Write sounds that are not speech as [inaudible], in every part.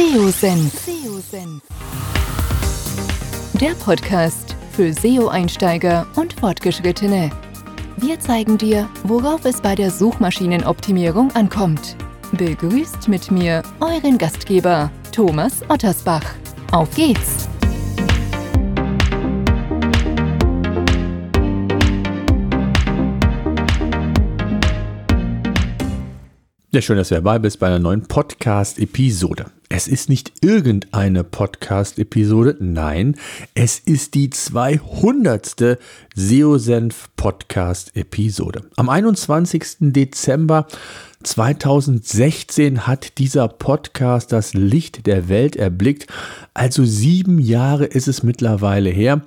SEO-Senf. Der Podcast für SEO-Einsteiger und Fortgeschrittene. Wir zeigen dir, worauf es bei der Suchmaschinenoptimierung ankommt. Begrüßt mit mir euren Gastgeber Thomas Ottersbach. Auf geht's! Ja, schön, dass du dabei bist bei einer neuen Podcast-Episode. Es ist nicht irgendeine Podcast-Episode, nein, es ist die 200. SEO-Senf Podcast-Episode. Am 21. Dezember 2016 hat dieser Podcast das Licht der Welt erblickt. Also sieben Jahre ist es mittlerweile her.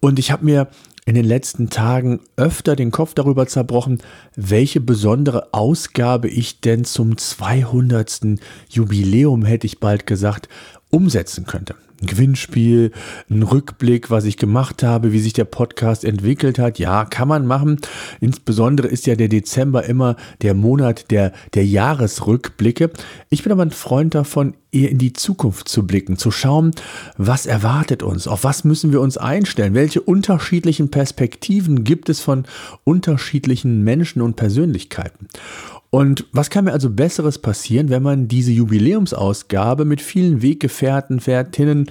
Und ich habe mir in den letzten Tagen öfter den Kopf darüber zerbrochen, welche besondere Ausgabe ich denn zum 200. Jubiläum, hätte ich bald gesagt, umsetzen könnte ein Gewinnspiel, ein Rückblick, was ich gemacht habe, wie sich der Podcast entwickelt hat. Ja, kann man machen. Insbesondere ist ja der Dezember immer der Monat der, der Jahresrückblicke. Ich bin aber ein Freund davon, eher in die Zukunft zu blicken, zu schauen, was erwartet uns, auf was müssen wir uns einstellen, welche unterschiedlichen Perspektiven gibt es von unterschiedlichen Menschen und Persönlichkeiten. Und was kann mir also Besseres passieren, wenn man diese Jubiläumsausgabe mit vielen Weggefährten, Fährtinnen,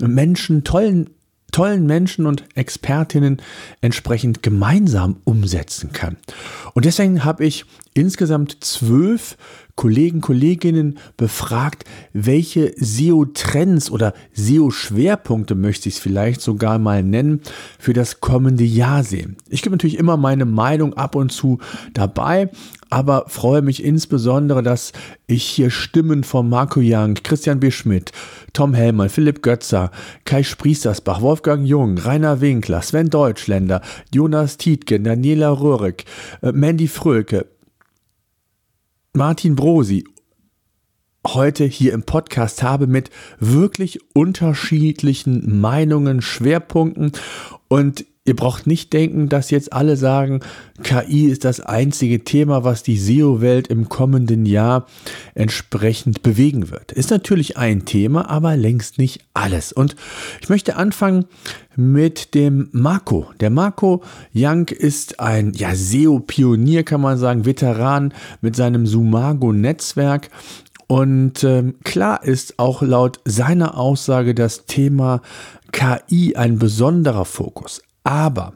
Menschen, tollen, tollen Menschen und Expertinnen entsprechend gemeinsam umsetzen kann. Und deswegen habe ich insgesamt zwölf Kollegen, Kolleginnen befragt, welche SEO-Trends oder SEO-Schwerpunkte möchte ich es vielleicht sogar mal nennen, für das kommende Jahr sehen. Ich gebe natürlich immer meine Meinung ab und zu dabei, aber freue mich insbesondere, dass ich hier Stimmen von Marco Young, Christian B. Schmidt, Tom Hellmann, Philipp Götzer, Kai Spriestersbach, Wolfgang Jung, Rainer Winkler, Sven Deutschländer, Jonas Tietgen, Daniela Röhrig, äh, Mandy Fröke, Martin Brosi heute hier im Podcast habe mit wirklich unterschiedlichen Meinungen, Schwerpunkten und Ihr braucht nicht denken, dass jetzt alle sagen, KI ist das einzige Thema, was die SEO-Welt im kommenden Jahr entsprechend bewegen wird. Ist natürlich ein Thema, aber längst nicht alles. Und ich möchte anfangen mit dem Marco. Der Marco Young ist ein ja, SEO-Pionier, kann man sagen, Veteran mit seinem Sumago-Netzwerk. Und ähm, klar ist auch laut seiner Aussage das Thema KI ein besonderer Fokus. Aber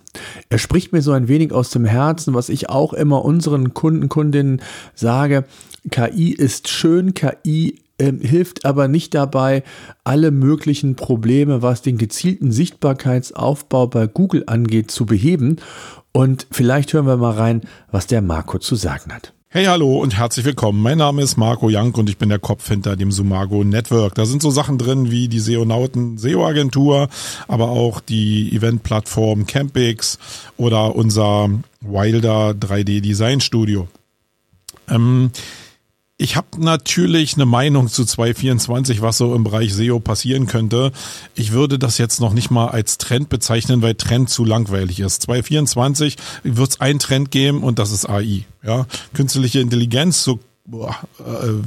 er spricht mir so ein wenig aus dem Herzen, was ich auch immer unseren Kunden, Kundinnen sage. KI ist schön, KI äh, hilft aber nicht dabei, alle möglichen Probleme, was den gezielten Sichtbarkeitsaufbau bei Google angeht, zu beheben. Und vielleicht hören wir mal rein, was der Marco zu sagen hat. Hey, hallo und herzlich willkommen. Mein Name ist Marco Young und ich bin der Kopf hinter dem Sumago Network. Da sind so Sachen drin wie die SEOnauten SEO Agentur, aber auch die Eventplattform Campix oder unser Wilder 3D Design Studio. Ähm, ich habe natürlich eine Meinung zu 224, was so im Bereich SEO passieren könnte. Ich würde das jetzt noch nicht mal als Trend bezeichnen, weil Trend zu langweilig ist. 224 wird es einen Trend geben und das ist AI. Ja, künstliche Intelligenz, so äh,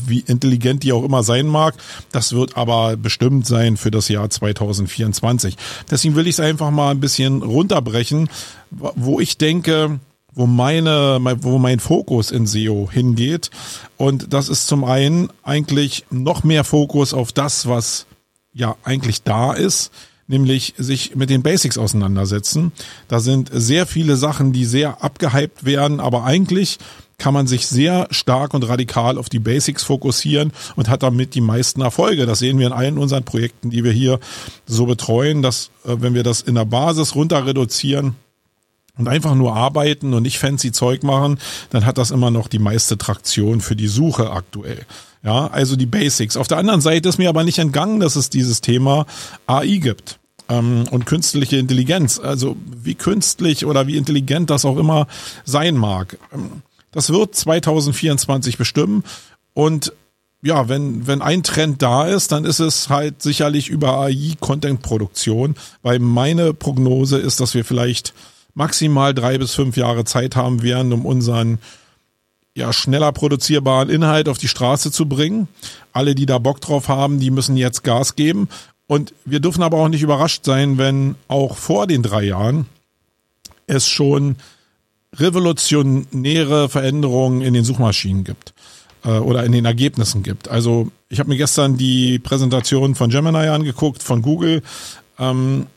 wie intelligent die auch immer sein mag, das wird aber bestimmt sein für das Jahr 2024. Deswegen will ich es einfach mal ein bisschen runterbrechen, wo ich denke, wo meine, wo mein Fokus in SEO hingeht. Und das ist zum einen eigentlich noch mehr Fokus auf das, was ja eigentlich da ist, nämlich sich mit den Basics auseinandersetzen. Da sind sehr viele Sachen, die sehr abgehypt werden, aber eigentlich kann man sich sehr stark und radikal auf die Basics fokussieren und hat damit die meisten Erfolge. Das sehen wir in allen unseren Projekten, die wir hier so betreuen, dass äh, wenn wir das in der Basis runter reduzieren, und einfach nur arbeiten und nicht fancy Zeug machen, dann hat das immer noch die meiste Traktion für die Suche aktuell. Ja, also die Basics. Auf der anderen Seite ist mir aber nicht entgangen, dass es dieses Thema AI gibt ähm, und künstliche Intelligenz. Also wie künstlich oder wie intelligent das auch immer sein mag. Ähm, das wird 2024 bestimmen und ja, wenn, wenn ein Trend da ist, dann ist es halt sicherlich über AI Content-Produktion, weil meine Prognose ist, dass wir vielleicht maximal drei bis fünf Jahre Zeit haben werden, um unseren ja, schneller produzierbaren Inhalt auf die Straße zu bringen. Alle, die da Bock drauf haben, die müssen jetzt Gas geben. Und wir dürfen aber auch nicht überrascht sein, wenn auch vor den drei Jahren es schon revolutionäre Veränderungen in den Suchmaschinen gibt äh, oder in den Ergebnissen gibt. Also ich habe mir gestern die Präsentation von Gemini angeguckt, von Google. Ähm,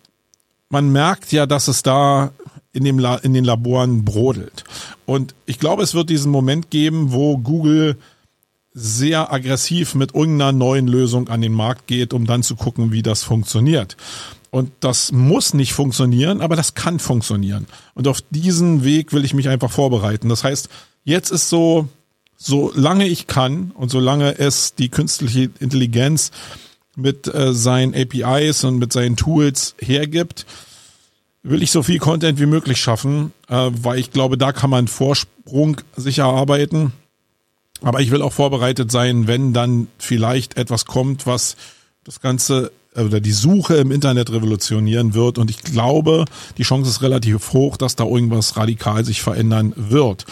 man merkt ja, dass es da in, dem La in den Laboren brodelt. Und ich glaube, es wird diesen Moment geben, wo Google sehr aggressiv mit irgendeiner neuen Lösung an den Markt geht, um dann zu gucken, wie das funktioniert. Und das muss nicht funktionieren, aber das kann funktionieren. Und auf diesen Weg will ich mich einfach vorbereiten. Das heißt, jetzt ist so, solange ich kann und solange es die künstliche Intelligenz mit äh, seinen APIs und mit seinen Tools hergibt, will ich so viel Content wie möglich schaffen, äh, weil ich glaube, da kann man Vorsprung sicher arbeiten. Aber ich will auch vorbereitet sein, wenn dann vielleicht etwas kommt, was das Ganze äh, oder die Suche im Internet revolutionieren wird. Und ich glaube, die Chance ist relativ hoch, dass da irgendwas radikal sich verändern wird.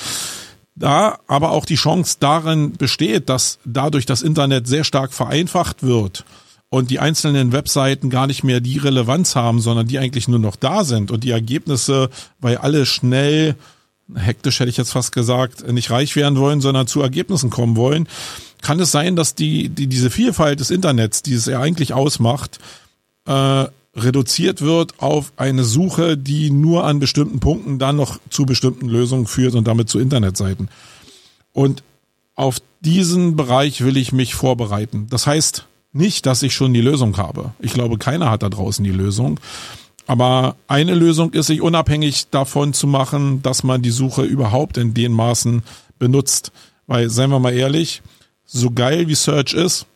Da aber auch die Chance darin besteht, dass dadurch das Internet sehr stark vereinfacht wird und die einzelnen Webseiten gar nicht mehr die Relevanz haben, sondern die eigentlich nur noch da sind und die Ergebnisse, weil alle schnell, hektisch hätte ich jetzt fast gesagt, nicht reich werden wollen, sondern zu Ergebnissen kommen wollen, kann es sein, dass die, die diese Vielfalt des Internets, die es ja eigentlich ausmacht, äh, reduziert wird auf eine Suche, die nur an bestimmten Punkten dann noch zu bestimmten Lösungen führt und damit zu Internetseiten. Und auf diesen Bereich will ich mich vorbereiten. Das heißt, nicht, dass ich schon die Lösung habe. Ich glaube, keiner hat da draußen die Lösung. Aber eine Lösung ist, sich unabhängig davon zu machen, dass man die Suche überhaupt in den Maßen benutzt. Weil, seien wir mal ehrlich, so geil wie Search ist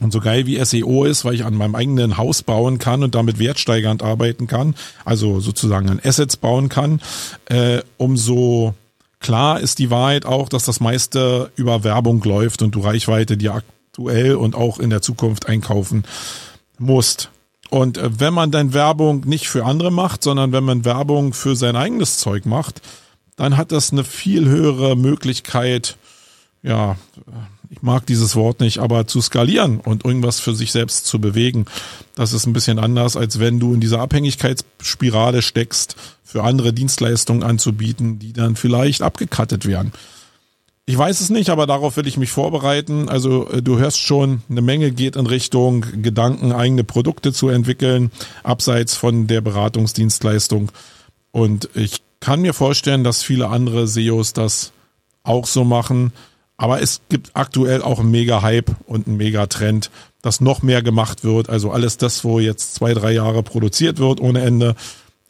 und so geil wie SEO ist, weil ich an meinem eigenen Haus bauen kann und damit wertsteigernd arbeiten kann, also sozusagen an Assets bauen kann, äh, umso klar ist die Wahrheit auch, dass das meiste über Werbung läuft und du Reichweite dir aktuell und auch in der Zukunft einkaufen musst. Und äh, wenn man dann Werbung nicht für andere macht, sondern wenn man Werbung für sein eigenes Zeug macht, dann hat das eine viel höhere Möglichkeit, ja, ich mag dieses Wort nicht, aber zu skalieren und irgendwas für sich selbst zu bewegen. Das ist ein bisschen anders, als wenn du in dieser Abhängigkeitsspirale steckst, für andere Dienstleistungen anzubieten, die dann vielleicht abgekattet werden. Ich weiß es nicht, aber darauf will ich mich vorbereiten. Also äh, du hörst schon, eine Menge geht in Richtung Gedanken, eigene Produkte zu entwickeln, abseits von der Beratungsdienstleistung. Und ich kann mir vorstellen, dass viele andere SEOs das auch so machen. Aber es gibt aktuell auch einen Mega-Hype und einen Mega-Trend, dass noch mehr gemacht wird. Also alles das, wo jetzt zwei, drei Jahre produziert wird ohne Ende,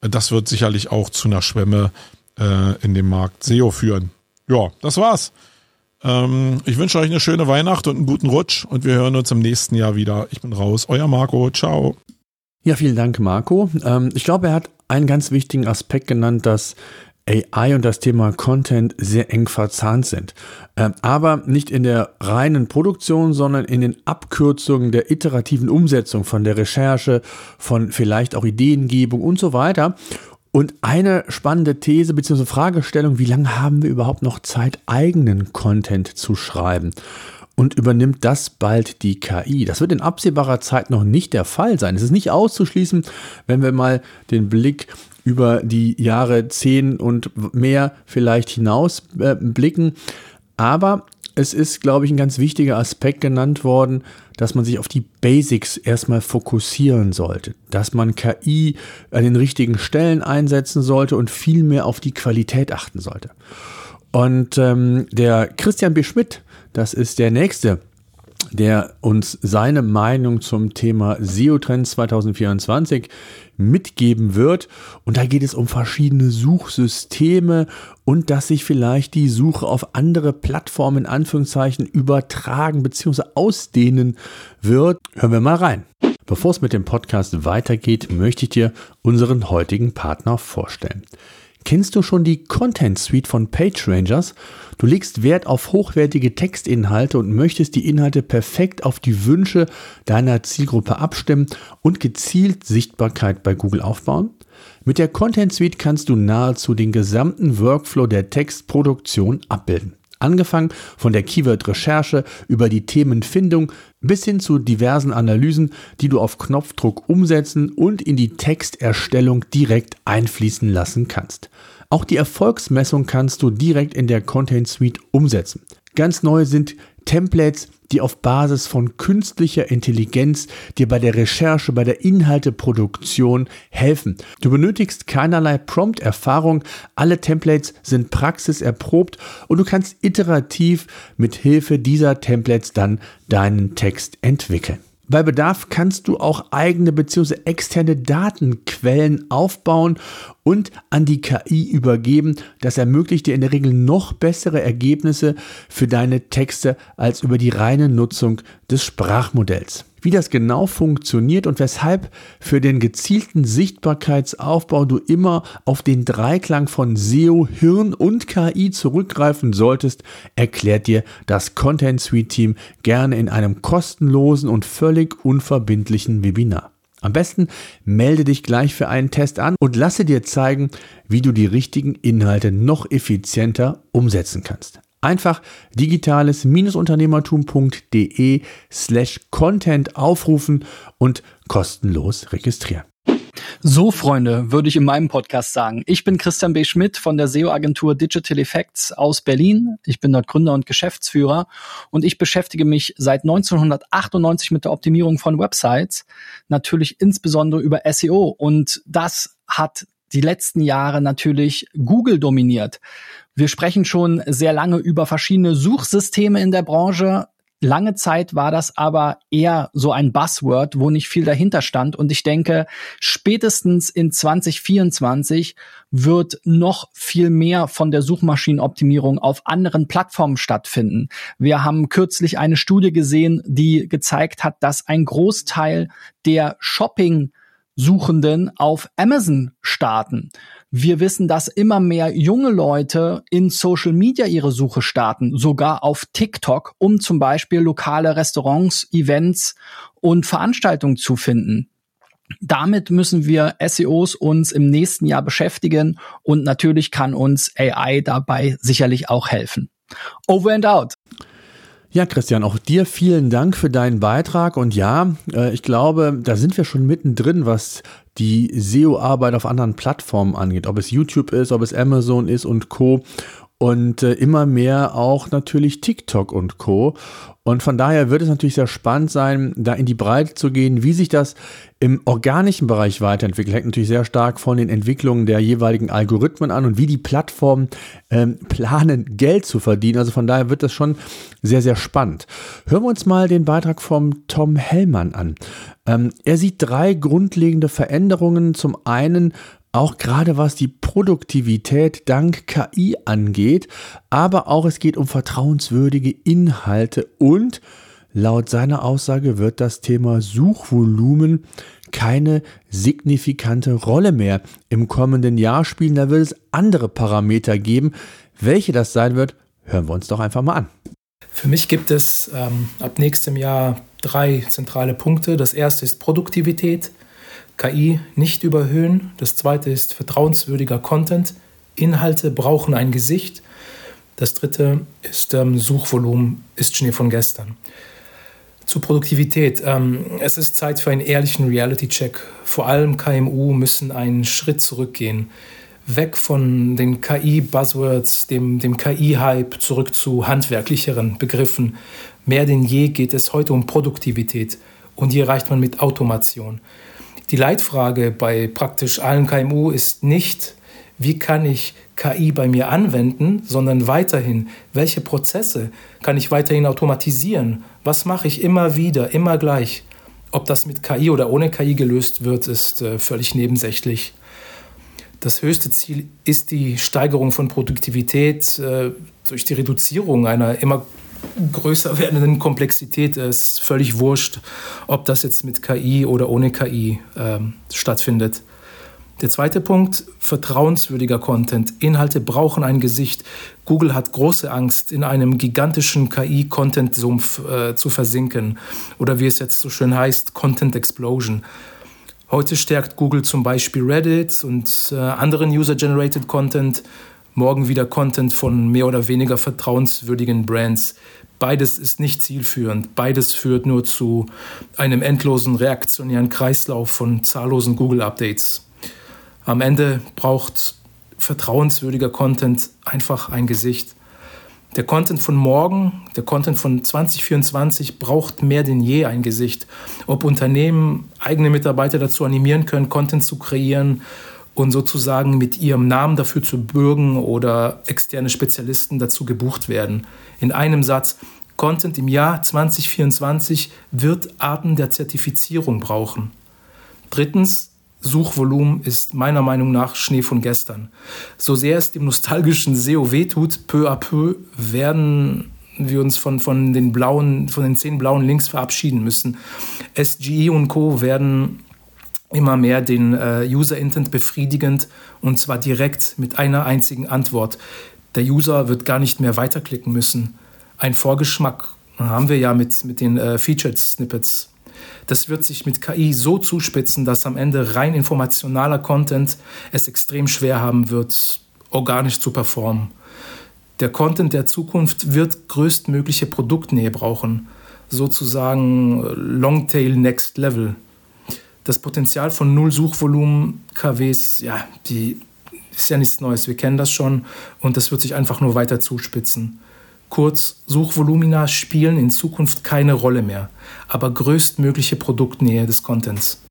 das wird sicherlich auch zu einer Schwemme äh, in dem Markt SEO führen ja, das war's. Ähm, ich wünsche euch eine schöne Weihnacht und einen guten Rutsch und wir hören uns im nächsten Jahr wieder. Ich bin raus. Euer Marco. Ciao. Ja, vielen Dank, Marco. Ähm, ich glaube, er hat einen ganz wichtigen Aspekt genannt, dass AI und das Thema Content sehr eng verzahnt sind. Ähm, aber nicht in der reinen Produktion, sondern in den Abkürzungen der iterativen Umsetzung von der Recherche, von vielleicht auch Ideengebung und so weiter. Und eine spannende These bzw. Fragestellung, wie lange haben wir überhaupt noch Zeit, eigenen Content zu schreiben? Und übernimmt das bald die KI? Das wird in absehbarer Zeit noch nicht der Fall sein. Es ist nicht auszuschließen, wenn wir mal den Blick über die Jahre 10 und mehr vielleicht hinaus äh, blicken. Aber es ist, glaube ich, ein ganz wichtiger Aspekt genannt worden, dass man sich auf die Basics erstmal fokussieren sollte, dass man KI an den richtigen Stellen einsetzen sollte und viel mehr auf die Qualität achten sollte. Und ähm, der Christian B. Schmidt, das ist der nächste der uns seine Meinung zum Thema SEO-Trends 2024 mitgeben wird. Und da geht es um verschiedene Suchsysteme und dass sich vielleicht die Suche auf andere Plattformen in Anführungszeichen übertragen bzw. ausdehnen wird. Hören wir mal rein. Bevor es mit dem Podcast weitergeht, möchte ich dir unseren heutigen Partner vorstellen. Kennst du schon die Content Suite von PageRangers? Du legst Wert auf hochwertige Textinhalte und möchtest die Inhalte perfekt auf die Wünsche deiner Zielgruppe abstimmen und gezielt Sichtbarkeit bei Google aufbauen? Mit der Content Suite kannst du nahezu den gesamten Workflow der Textproduktion abbilden. Angefangen von der Keyword-Recherche über die Themenfindung bis hin zu diversen Analysen, die du auf Knopfdruck umsetzen und in die Texterstellung direkt einfließen lassen kannst. Auch die Erfolgsmessung kannst du direkt in der Content Suite umsetzen. Ganz neu sind Templates, die auf Basis von künstlicher Intelligenz dir bei der Recherche, bei der Inhalteproduktion helfen. Du benötigst keinerlei Prompt-Erfahrung, alle Templates sind praxiserprobt und du kannst iterativ mit Hilfe dieser Templates dann deinen Text entwickeln. Bei Bedarf kannst du auch eigene bzw. externe Datenquellen aufbauen und an die KI übergeben. Das ermöglicht dir in der Regel noch bessere Ergebnisse für deine Texte als über die reine Nutzung des Sprachmodells. Wie das genau funktioniert und weshalb für den gezielten Sichtbarkeitsaufbau du immer auf den Dreiklang von SEO, Hirn und KI zurückgreifen solltest, erklärt dir das Content Suite Team gerne in einem kostenlosen und völlig unverbindlichen Webinar. Am besten melde dich gleich für einen Test an und lasse dir zeigen, wie du die richtigen Inhalte noch effizienter umsetzen kannst. Einfach digitales-unternehmertum.de slash Content aufrufen und kostenlos registrieren. So, Freunde, würde ich in meinem Podcast sagen. Ich bin Christian B. Schmidt von der SEO-Agentur Digital Effects aus Berlin. Ich bin dort Gründer und Geschäftsführer und ich beschäftige mich seit 1998 mit der Optimierung von Websites, natürlich insbesondere über SEO und das hat die letzten Jahre natürlich Google dominiert. Wir sprechen schon sehr lange über verschiedene Suchsysteme in der Branche. Lange Zeit war das aber eher so ein Buzzword, wo nicht viel dahinter stand. Und ich denke, spätestens in 2024 wird noch viel mehr von der Suchmaschinenoptimierung auf anderen Plattformen stattfinden. Wir haben kürzlich eine Studie gesehen, die gezeigt hat, dass ein Großteil der Shopping Suchenden auf Amazon starten. Wir wissen, dass immer mehr junge Leute in Social Media ihre Suche starten, sogar auf TikTok, um zum Beispiel lokale Restaurants, Events und Veranstaltungen zu finden. Damit müssen wir SEOs uns im nächsten Jahr beschäftigen und natürlich kann uns AI dabei sicherlich auch helfen. Over and out. Ja, Christian, auch dir vielen Dank für deinen Beitrag. Und ja, äh, ich glaube, da sind wir schon mittendrin, was die SEO-Arbeit auf anderen Plattformen angeht. Ob es YouTube ist, ob es Amazon ist und Co. Und äh, immer mehr auch natürlich TikTok und Co. Und von daher wird es natürlich sehr spannend sein, da in die Breite zu gehen, wie sich das im organischen Bereich weiterentwickelt. Hängt natürlich sehr stark von den Entwicklungen der jeweiligen Algorithmen an und wie die Plattformen ähm, planen, Geld zu verdienen. Also von daher wird das schon sehr, sehr spannend. Hören wir uns mal den Beitrag vom Tom Hellmann an. Ähm, er sieht drei grundlegende Veränderungen. Zum einen auch gerade was die Produktivität dank KI angeht, aber auch es geht um vertrauenswürdige Inhalte und laut seiner Aussage wird das Thema Suchvolumen keine signifikante Rolle mehr im kommenden Jahr spielen. Da wird es andere Parameter geben. Welche das sein wird, hören wir uns doch einfach mal an. Für mich gibt es ähm, ab nächstem Jahr drei zentrale Punkte. Das erste ist Produktivität. KI nicht überhöhen. Das zweite ist vertrauenswürdiger Content. Inhalte brauchen ein Gesicht. Das dritte ist ähm, Suchvolumen, ist Schnee von gestern. Zu Produktivität. Ähm, es ist Zeit für einen ehrlichen Reality-Check. Vor allem KMU müssen einen Schritt zurückgehen. Weg von den KI-Buzzwords, dem, dem KI-Hype, zurück zu handwerklicheren Begriffen. Mehr denn je geht es heute um Produktivität. Und die erreicht man mit Automation. Die Leitfrage bei praktisch allen KMU ist nicht, wie kann ich KI bei mir anwenden, sondern weiterhin, welche Prozesse kann ich weiterhin automatisieren? Was mache ich immer wieder, immer gleich? Ob das mit KI oder ohne KI gelöst wird, ist äh, völlig nebensächlich. Das höchste Ziel ist die Steigerung von Produktivität äh, durch die Reduzierung einer immer größer werdenden Komplexität ist völlig wurscht, ob das jetzt mit KI oder ohne KI ähm, stattfindet. Der zweite Punkt, vertrauenswürdiger Content. Inhalte brauchen ein Gesicht. Google hat große Angst, in einem gigantischen KI-Content-Sumpf äh, zu versinken. Oder wie es jetzt so schön heißt, Content Explosion. Heute stärkt Google zum Beispiel Reddit und äh, anderen User-Generated Content morgen wieder Content von mehr oder weniger vertrauenswürdigen Brands. Beides ist nicht zielführend. Beides führt nur zu einem endlosen reaktionären Kreislauf von zahllosen Google-Updates. Am Ende braucht vertrauenswürdiger Content einfach ein Gesicht. Der Content von morgen, der Content von 2024 braucht mehr denn je ein Gesicht. Ob Unternehmen eigene Mitarbeiter dazu animieren können, Content zu kreieren und sozusagen mit ihrem Namen dafür zu bürgen oder externe Spezialisten dazu gebucht werden. In einem Satz, Content im Jahr 2024 wird Arten der Zertifizierung brauchen. Drittens, Suchvolumen ist meiner Meinung nach Schnee von gestern. So sehr es dem nostalgischen SEO wehtut, peu à peu werden wir uns von, von, den blauen, von den zehn blauen Links verabschieden müssen. SGE und Co. werden immer mehr den äh, User-Intent befriedigend und zwar direkt mit einer einzigen Antwort. Der User wird gar nicht mehr weiterklicken müssen. Ein Vorgeschmack haben wir ja mit, mit den äh, Featured Snippets das wird sich mit KI so zuspitzen, dass am Ende rein informationaler Content es extrem schwer haben wird, organisch zu performen. Der Content der Zukunft wird größtmögliche Produktnähe brauchen, sozusagen Longtail Next Level. Das Potenzial von Null Suchvolumen KWs, ja, die ist ja nichts Neues, wir kennen das schon und das wird sich einfach nur weiter zuspitzen. Kurz, Suchvolumina spielen in Zukunft keine Rolle mehr, aber größtmögliche Produktnähe des Contents.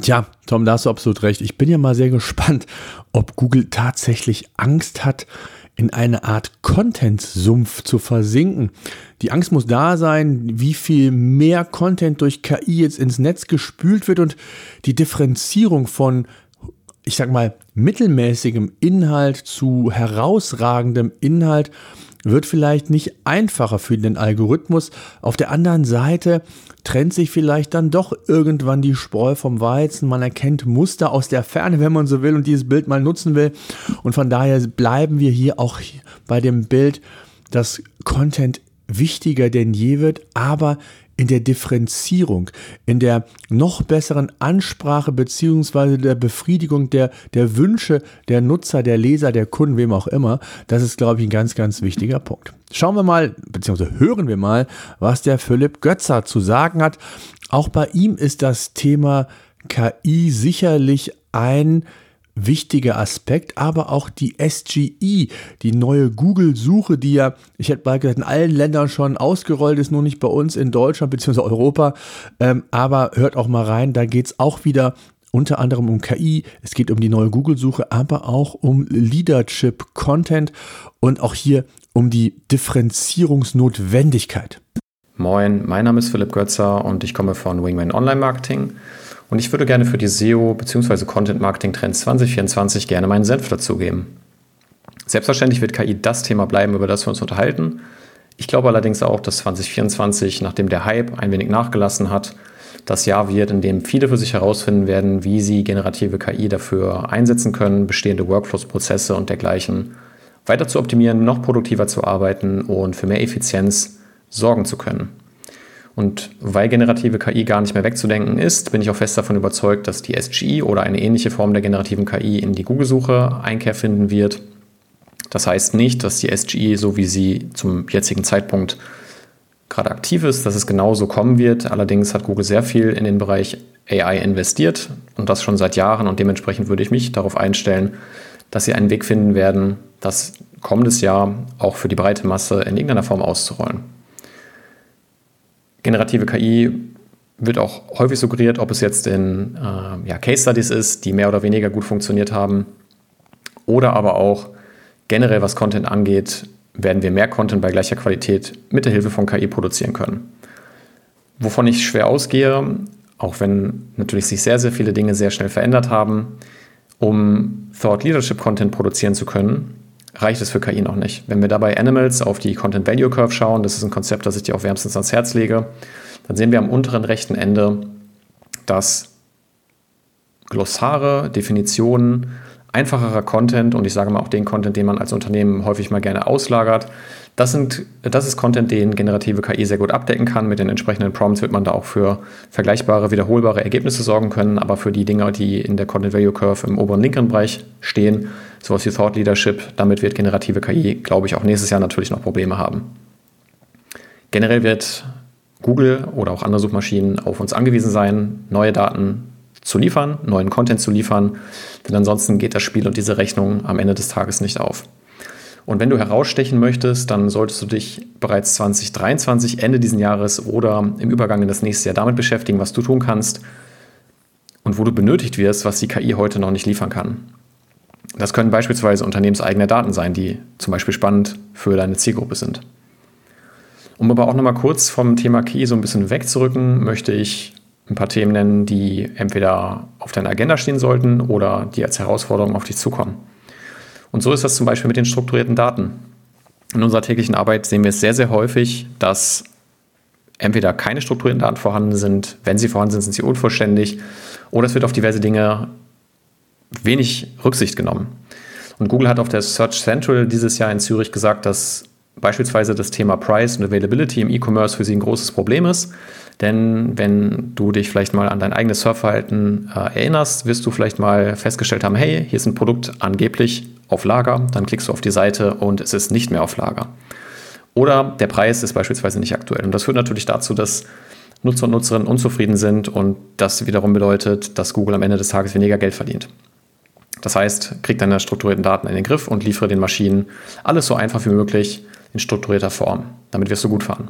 Tja, Tom, da hast du absolut recht. Ich bin ja mal sehr gespannt, ob Google tatsächlich Angst hat, in eine Art Content-Sumpf zu versinken. Die Angst muss da sein, wie viel mehr Content durch KI jetzt ins Netz gespült wird und die Differenzierung von, ich sag mal, mittelmäßigem Inhalt zu herausragendem Inhalt wird vielleicht nicht einfacher für den Algorithmus. Auf der anderen Seite trennt sich vielleicht dann doch irgendwann die Spreu vom Weizen. Man erkennt Muster aus der Ferne, wenn man so will, und dieses Bild mal nutzen will. Und von daher bleiben wir hier auch bei dem Bild, dass Content wichtiger denn je wird, aber in der Differenzierung, in der noch besseren Ansprache beziehungsweise der Befriedigung der, der Wünsche der Nutzer, der Leser, der Kunden, wem auch immer. Das ist, glaube ich, ein ganz, ganz wichtiger Punkt. Schauen wir mal, beziehungsweise hören wir mal, was der Philipp Götzer zu sagen hat. Auch bei ihm ist das Thema KI sicherlich ein wichtiger Aspekt, aber auch die SGE, die neue Google-Suche, die ja, ich hätte mal gesagt, in allen Ländern schon ausgerollt ist, nur nicht bei uns in Deutschland bzw. Europa. Ähm, aber hört auch mal rein, da geht es auch wieder unter anderem um KI, es geht um die neue Google-Suche, aber auch um Leadership-Content und auch hier um die Differenzierungsnotwendigkeit. Moin, mein Name ist Philipp Götzer und ich komme von Wingman Online Marketing. Und ich würde gerne für die SEO bzw. Content Marketing Trends 2024 gerne meinen Senf dazugeben. Selbstverständlich wird KI das Thema bleiben, über das wir uns unterhalten. Ich glaube allerdings auch, dass 2024, nachdem der Hype ein wenig nachgelassen hat, das Jahr wird, in dem viele für sich herausfinden werden, wie sie generative KI dafür einsetzen können, bestehende Workflows, Prozesse und dergleichen weiter zu optimieren, noch produktiver zu arbeiten und für mehr Effizienz sorgen zu können. Und weil generative KI gar nicht mehr wegzudenken ist, bin ich auch fest davon überzeugt, dass die SGE oder eine ähnliche Form der generativen KI in die Google-Suche Einkehr finden wird. Das heißt nicht, dass die SGE, so wie sie zum jetzigen Zeitpunkt gerade aktiv ist, dass es genauso kommen wird. Allerdings hat Google sehr viel in den Bereich AI investiert und das schon seit Jahren und dementsprechend würde ich mich darauf einstellen, dass sie einen Weg finden werden, das kommendes Jahr auch für die breite Masse in irgendeiner Form auszurollen. Generative KI wird auch häufig suggeriert, ob es jetzt in äh, ja, Case Studies ist, die mehr oder weniger gut funktioniert haben, oder aber auch generell, was Content angeht, werden wir mehr Content bei gleicher Qualität mit der Hilfe von KI produzieren können. Wovon ich schwer ausgehe, auch wenn natürlich sich sehr, sehr viele Dinge sehr schnell verändert haben, um Thought Leadership Content produzieren zu können, reicht es für KI noch nicht. Wenn wir dabei Animals auf die Content Value Curve schauen, das ist ein Konzept, das ich dir auch wärmstens ans Herz lege, dann sehen wir am unteren rechten Ende, dass Glossare, Definitionen, einfacherer Content und ich sage mal auch den Content, den man als Unternehmen häufig mal gerne auslagert, Das, sind, das ist Content, den generative KI sehr gut abdecken kann. Mit den entsprechenden Prompts wird man da auch für vergleichbare, wiederholbare Ergebnisse sorgen können. Aber für die Dinge, die in der Content Value Curve im oberen linken Bereich stehen, sowas wie Thought Leadership, damit wird generative KI, glaube ich, auch nächstes Jahr natürlich noch Probleme haben. Generell wird Google oder auch andere Suchmaschinen auf uns angewiesen sein, neue Daten zu liefern, neuen Content zu liefern, denn ansonsten geht das Spiel und diese Rechnung am Ende des Tages nicht auf. Und wenn du herausstechen möchtest, dann solltest du dich bereits 2023, Ende dieses Jahres oder im Übergang in das nächste Jahr damit beschäftigen, was du tun kannst und wo du benötigt wirst, was die KI heute noch nicht liefern kann. Das können beispielsweise unternehmenseigene Daten sein, die zum Beispiel spannend für deine Zielgruppe sind. Um aber auch nochmal kurz vom Thema KI so ein bisschen wegzurücken, möchte ich ein paar Themen nennen, die entweder auf deiner Agenda stehen sollten oder die als Herausforderung auf dich zukommen. Und so ist das zum Beispiel mit den strukturierten Daten. In unserer täglichen Arbeit sehen wir es sehr, sehr häufig, dass entweder keine strukturierten Daten vorhanden sind, wenn sie vorhanden sind, sind sie unvollständig oder es wird auf diverse Dinge wenig Rücksicht genommen. Und Google hat auf der Search Central dieses Jahr in Zürich gesagt, dass beispielsweise das Thema Price und Availability im E-Commerce für sie ein großes Problem ist. Denn wenn du dich vielleicht mal an dein eigenes Surfverhalten äh, erinnerst, wirst du vielleicht mal festgestellt haben, hey, hier ist ein Produkt angeblich auf Lager, dann klickst du auf die Seite und es ist nicht mehr auf Lager. Oder der Preis ist beispielsweise nicht aktuell. Und das führt natürlich dazu, dass Nutzer und Nutzerinnen unzufrieden sind und das wiederum bedeutet, dass Google am Ende des Tages weniger Geld verdient. Das heißt, krieg deine strukturierten Daten in den Griff und liefere den Maschinen alles so einfach wie möglich in strukturierter Form. Damit wirst du gut fahren.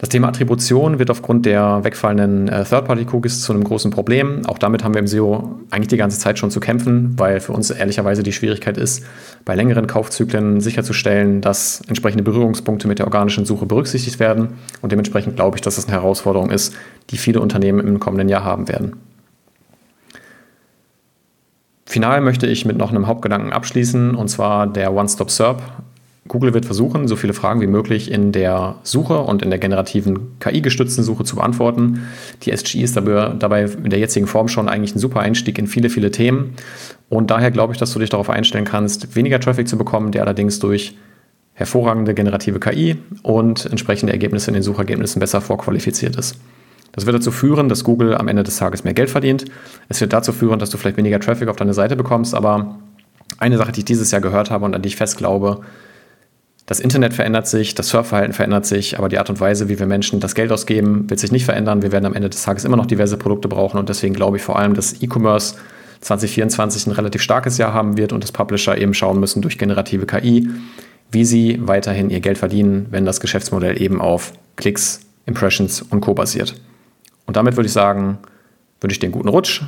Das Thema Attribution wird aufgrund der wegfallenden äh, Third-Party-Cookies zu einem großen Problem. Auch damit haben wir im SEO eigentlich die ganze Zeit schon zu kämpfen, weil für uns ehrlicherweise die Schwierigkeit ist, bei längeren Kaufzyklen sicherzustellen, dass entsprechende Berührungspunkte mit der organischen Suche berücksichtigt werden. Und dementsprechend glaube ich, dass das eine Herausforderung ist, die viele Unternehmen im kommenden Jahr haben werden. Final möchte ich mit noch einem Hauptgedanken abschließen, und zwar der One-Stop-SERP. Google wird versuchen, so viele Fragen wie möglich in der Suche und in der generativen KI-gestützten Suche zu beantworten. Die SGI ist dabei in der jetzigen Form schon eigentlich ein super Einstieg in viele, viele Themen. Und daher glaube ich, dass du dich darauf einstellen kannst, weniger Traffic zu bekommen, der allerdings durch hervorragende generative KI und entsprechende Ergebnisse in den Suchergebnissen besser vorqualifiziert ist. Das wird dazu führen, dass Google am Ende des Tages mehr Geld verdient. Es wird dazu führen, dass du vielleicht weniger Traffic auf deine Seite bekommst, aber eine Sache, die ich dieses Jahr gehört habe und an die ich fest glaube, das Internet verändert sich, das Surfverhalten verändert sich, aber die Art und Weise, wie wir Menschen das Geld ausgeben, wird sich nicht verändern. Wir werden am Ende des Tages immer noch diverse Produkte brauchen und deswegen glaube ich vor allem, dass E-Commerce 2024 ein relativ starkes Jahr haben wird und dass Publisher eben schauen müssen durch generative KI, wie sie weiterhin ihr Geld verdienen, wenn das Geschäftsmodell eben auf Klicks, Impressions und Co. basiert. Und damit würde ich sagen, wünsche ich dir einen guten Rutsch,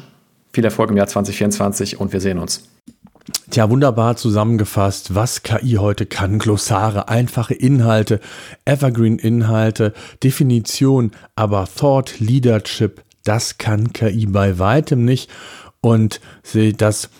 viel Erfolg im Jahr 2024 und wir sehen uns. Tja, wunderbar zusammengefasst, was KI heute kann. Glossare, einfache Inhalte, Evergreen-Inhalte, Definition, aber Thought Leadership, das kann KI bei weitem nicht. Und das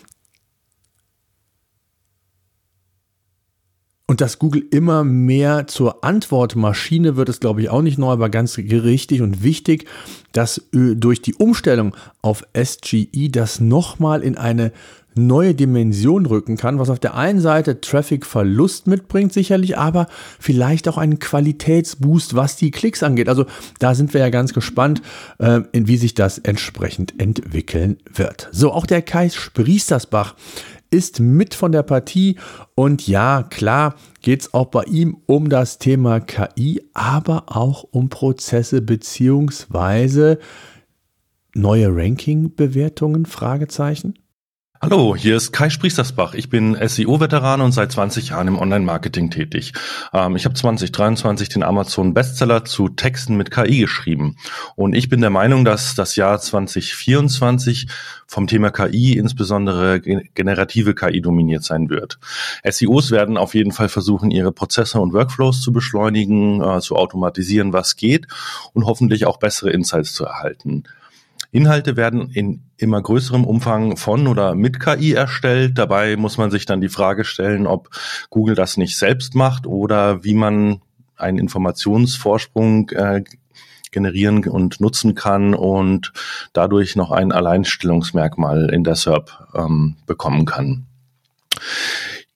Und dass Google immer mehr zur Antwortmaschine wird, ist, glaube ich, auch nicht neu, aber ganz richtig und wichtig, dass äh, durch die Umstellung auf SGE das nochmal in eine neue Dimension rücken kann, was auf der einen Seite Traffic-Verlust mitbringt, sicherlich, aber vielleicht auch einen Qualitätsboost, was die Klicks angeht. Also da sind wir ja ganz gespannt, äh, in wie sich das entsprechend entwickeln wird. So, auch der Kai Spriestersbach ist mit von der Partie und ja, klar geht es auch bei ihm um das Thema KI, aber auch um Prozesse beziehungsweise neue Ranking-Bewertungen? Fragezeichen. Hallo, hier ist Kai Spriestersbach. Ich bin SEO-Veteran und seit 20 Jahren im Online-Marketing tätig. Ähm, ich habe 2023 den Amazon-Bestseller zu Texten mit KI geschrieben. Und ich bin der Meinung, dass das Jahr 2024 vom Thema KI, insbesondere generative KI, dominiert sein wird. SEOs werden auf jeden Fall versuchen, ihre Prozesse und Workflows zu beschleunigen, äh, zu automatisieren, was geht und hoffentlich auch bessere Insights zu erhalten. Inhalte werden in immer größerem Umfang von oder mit KI erstellt. Dabei muss man sich dann die Frage stellen, ob Google das nicht selbst macht oder wie man einen Informationsvorsprung äh, generieren und nutzen kann und dadurch noch ein Alleinstellungsmerkmal in der SERP ähm, bekommen kann.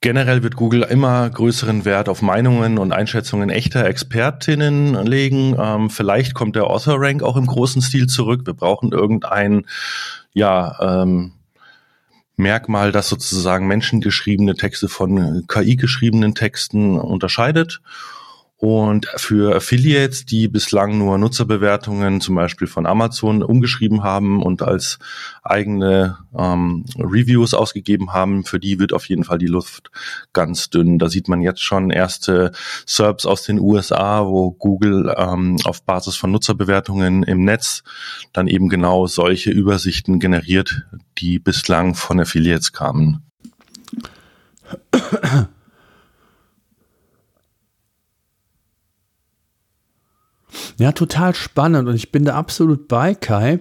Generell wird Google immer größeren Wert auf Meinungen und Einschätzungen echter Expertinnen legen. Ähm, vielleicht kommt der Author Rank auch im großen Stil zurück. Wir brauchen irgendein, ja, ähm, Merkmal, das sozusagen menschengeschriebene Texte von KI geschriebenen Texten unterscheidet. Und für Affiliates, die bislang nur Nutzerbewertungen zum Beispiel von Amazon umgeschrieben haben und als eigene ähm, Reviews ausgegeben haben, für die wird auf jeden Fall die Luft ganz dünn. Da sieht man jetzt schon erste SERPs aus den USA, wo Google ähm, auf Basis von Nutzerbewertungen im Netz dann eben genau solche Übersichten generiert, die bislang von Affiliates kamen. Ja, total spannend und ich bin da absolut bei Kai,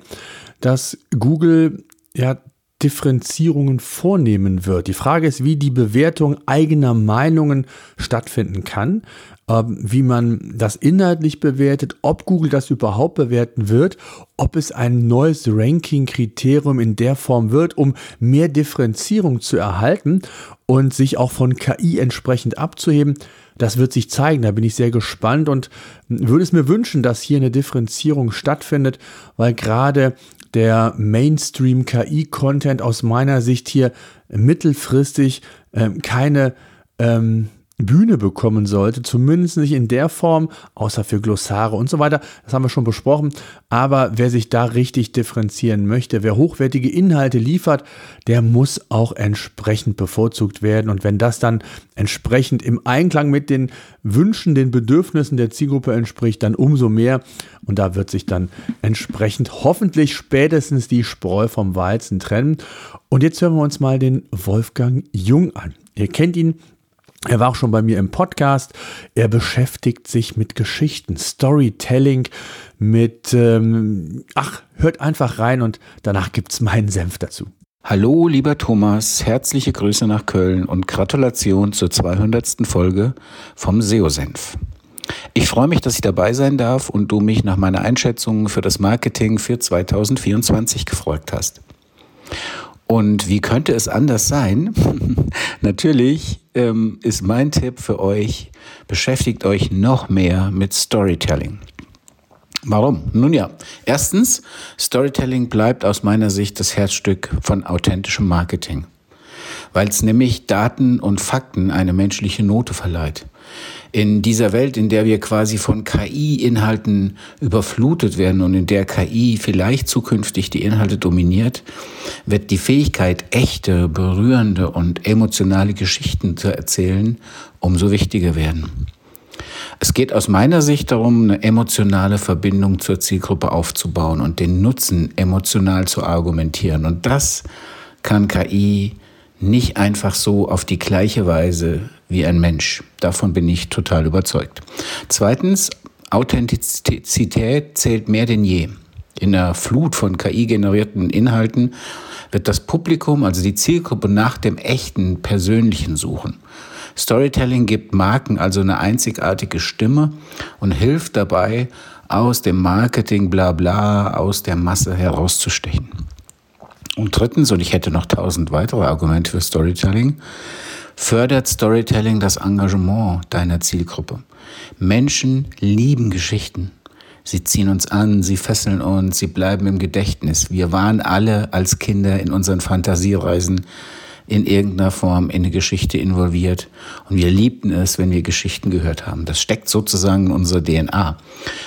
dass Google ja Differenzierungen vornehmen wird. Die Frage ist, wie die Bewertung eigener Meinungen stattfinden kann, ähm, wie man das inhaltlich bewertet, ob Google das überhaupt bewerten wird, ob es ein neues Ranking-Kriterium in der Form wird, um mehr Differenzierung zu erhalten und sich auch von KI entsprechend abzuheben. Das wird sich zeigen, da bin ich sehr gespannt und würde es mir wünschen, dass hier eine Differenzierung stattfindet, weil gerade der Mainstream-KI-Content aus meiner Sicht hier mittelfristig ähm, keine ähm, Bühne bekommen sollte, zumindest nicht in der Form, außer für Glossare und so weiter. Das haben wir schon besprochen. Aber wer sich da richtig differenzieren möchte, wer hochwertige Inhalte liefert, der muss auch entsprechend bevorzugt werden. Und wenn das dann entsprechend im Einklang mit den Wünschen, den Bedürfnissen der Zielgruppe entspricht, dann umso mehr. Und da wird sich dann entsprechend hoffentlich spätestens die Spreu vom Weizen trennen. Und jetzt hören wir uns mal den Wolfgang Jung an. Ihr kennt ihn er war auch schon bei mir im Podcast. Er beschäftigt sich mit Geschichten, Storytelling, mit, ähm, ach, hört einfach rein und danach gibt's meinen Senf dazu. Hallo, lieber Thomas, herzliche Grüße nach Köln und Gratulation zur 200. Folge vom SEO-Senf. Ich freue mich, dass ich dabei sein darf und du mich nach meiner Einschätzung für das Marketing für 2024 gefragt hast. Und wie könnte es anders sein? [laughs] Natürlich ähm, ist mein Tipp für euch, beschäftigt euch noch mehr mit Storytelling. Warum? Nun ja, erstens, Storytelling bleibt aus meiner Sicht das Herzstück von authentischem Marketing, weil es nämlich Daten und Fakten eine menschliche Note verleiht in dieser Welt, in der wir quasi von KI-Inhalten überflutet werden und in der KI vielleicht zukünftig die Inhalte dominiert, wird die Fähigkeit, echte, berührende und emotionale Geschichten zu erzählen, umso wichtiger werden. Es geht aus meiner Sicht darum, eine emotionale Verbindung zur Zielgruppe aufzubauen und den Nutzen emotional zu argumentieren. Und das kann KI nicht einfach so auf die gleiche Weise wie ein Mensch. Davon bin ich total überzeugt. Zweitens, Authentizität zählt mehr denn je. In der Flut von KI-generierten Inhalten wird das Publikum, also die Zielgruppe, nach dem echten, persönlichen suchen. Storytelling gibt Marken also eine einzigartige Stimme und hilft dabei, aus dem Marketing Blabla, aus der Masse herauszustechen. Und drittens, und ich hätte noch tausend weitere Argumente für Storytelling, fördert Storytelling das Engagement deiner Zielgruppe. Menschen lieben Geschichten. Sie ziehen uns an, sie fesseln uns, sie bleiben im Gedächtnis. Wir waren alle als Kinder in unseren Fantasiereisen in irgendeiner Form in eine Geschichte involviert. Und wir liebten es, wenn wir Geschichten gehört haben. Das steckt sozusagen in unserer DNA.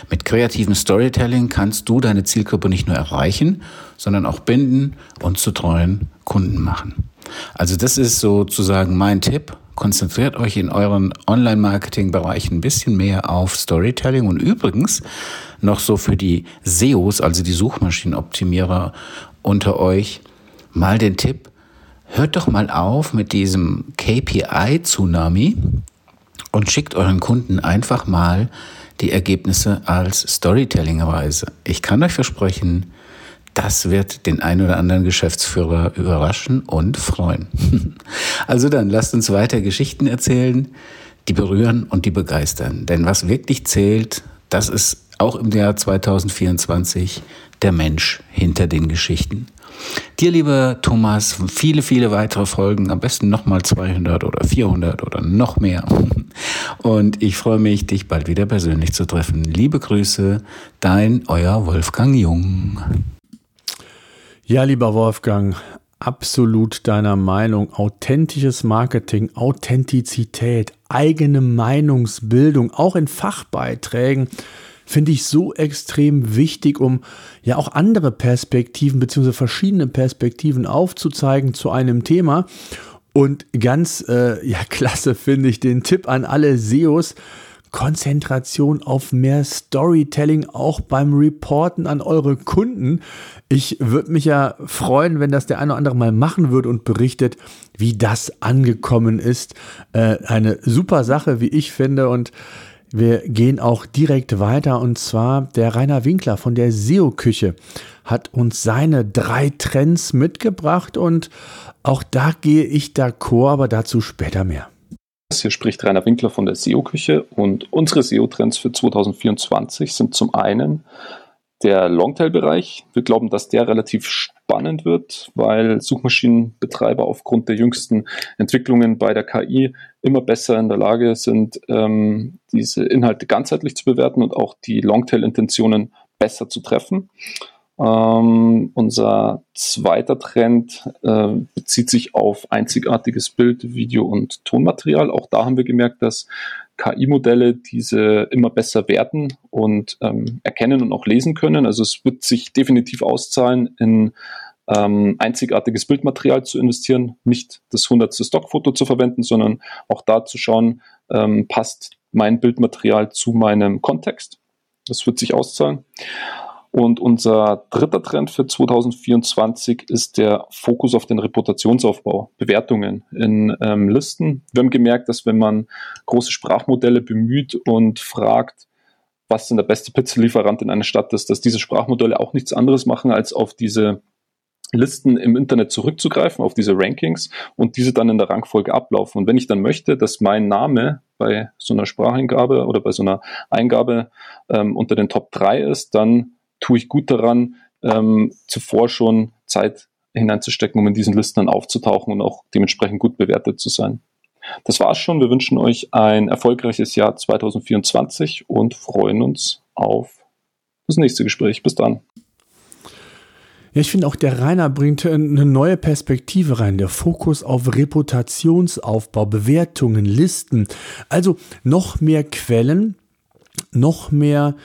Mit kreativem Storytelling kannst du deine Zielgruppe nicht nur erreichen, sondern auch binden und zu treuen Kunden machen. Also das ist sozusagen mein Tipp. Konzentriert euch in euren Online-Marketing-Bereichen ein bisschen mehr auf Storytelling und übrigens noch so für die SEOs, also die Suchmaschinenoptimierer unter euch, mal den Tipp, hört doch mal auf mit diesem KPI-Tsunami und schickt euren Kunden einfach mal die Ergebnisse als Storytelling-Weise. Ich kann euch versprechen, das wird den ein oder anderen Geschäftsführer überraschen und freuen. [laughs] Also dann, lasst uns weiter Geschichten erzählen, die berühren und die begeistern. Denn was wirklich zählt, das ist auch im Jahr 2024 der Mensch hinter den Geschichten. Dir, lieber Thomas, viele, viele weitere Folgen, am besten nochmal 200 oder 400 oder noch mehr. [laughs] Und ich freue mich, dich bald wieder persönlich zu treffen. Liebe Grüße, dein euer Wolfgang Jung. Ja, lieber Wolfgang, absolut deiner Meinung. Authentisches Marketing, Authentizität, eigene Meinungsbildung, auch in Fachbeiträgen finde ich so extrem wichtig, um ja auch andere Perspektiven bzw. verschiedene Perspektiven aufzuzeigen zu einem Thema. Und ganz äh, ja [laughs] klasse finde ich den Tipp an alle SEOs. Konzentration auf mehr Storytelling auch beim Reporten an eure Kunden. Ich würde mich ja freuen, wenn das der eine oder andere mal machen würde und berichtet, wie das angekommen ist. Äh, eine super Sache, wie ich finde. Und wir gehen auch direkt weiter und zwar der Rainer Winkler von der SEO-Küche hat uns seine drei Trends mitgebracht und auch da gehe ich d'accord, aber dazu später mehr. Hier spricht Rainer Winkler von der SEO-Küche und unsere SEO-Trends für 2024 sind zum einen der Longtail-Bereich. Wir glauben, dass der relativ spannend wird, weil Suchmaschinenbetreiber aufgrund der jüngsten Entwicklungen bei der KI immer besser in der Lage sind, ähm, diese Inhalte ganzheitlich zu bewerten und auch die Longtail-Intentionen besser zu treffen. Ähm, unser zweiter Trend äh, bezieht sich auf einzigartiges Bild, Video und Tonmaterial. Auch da haben wir gemerkt, dass KI-Modelle diese immer besser werten und ähm, erkennen und auch lesen können. Also es wird sich definitiv auszahlen, in ähm, einzigartiges Bildmaterial zu investieren, nicht das hundertste Stockfoto zu verwenden, sondern auch da zu schauen, ähm, passt mein Bildmaterial zu meinem Kontext. Das wird sich auszahlen. Und unser dritter Trend für 2024 ist der Fokus auf den Reputationsaufbau, Bewertungen in ähm, Listen. Wir haben gemerkt, dass wenn man große Sprachmodelle bemüht und fragt, was denn der beste Pizzalieferant in einer Stadt ist, dass diese Sprachmodelle auch nichts anderes machen, als auf diese Listen im Internet zurückzugreifen, auf diese Rankings und diese dann in der Rangfolge ablaufen. Und wenn ich dann möchte, dass mein Name bei so einer Spracheingabe oder bei so einer Eingabe ähm, unter den Top 3 ist, dann tue ich gut daran, ähm, zuvor schon Zeit hineinzustecken, um in diesen Listen dann aufzutauchen und auch dementsprechend gut bewertet zu sein. Das war's schon. Wir wünschen euch ein erfolgreiches Jahr 2024 und freuen uns auf das nächste Gespräch. Bis dann. Ja, ich finde auch der Rainer bringt eine neue Perspektive rein. Der Fokus auf Reputationsaufbau, Bewertungen, Listen. Also noch mehr Quellen, noch mehr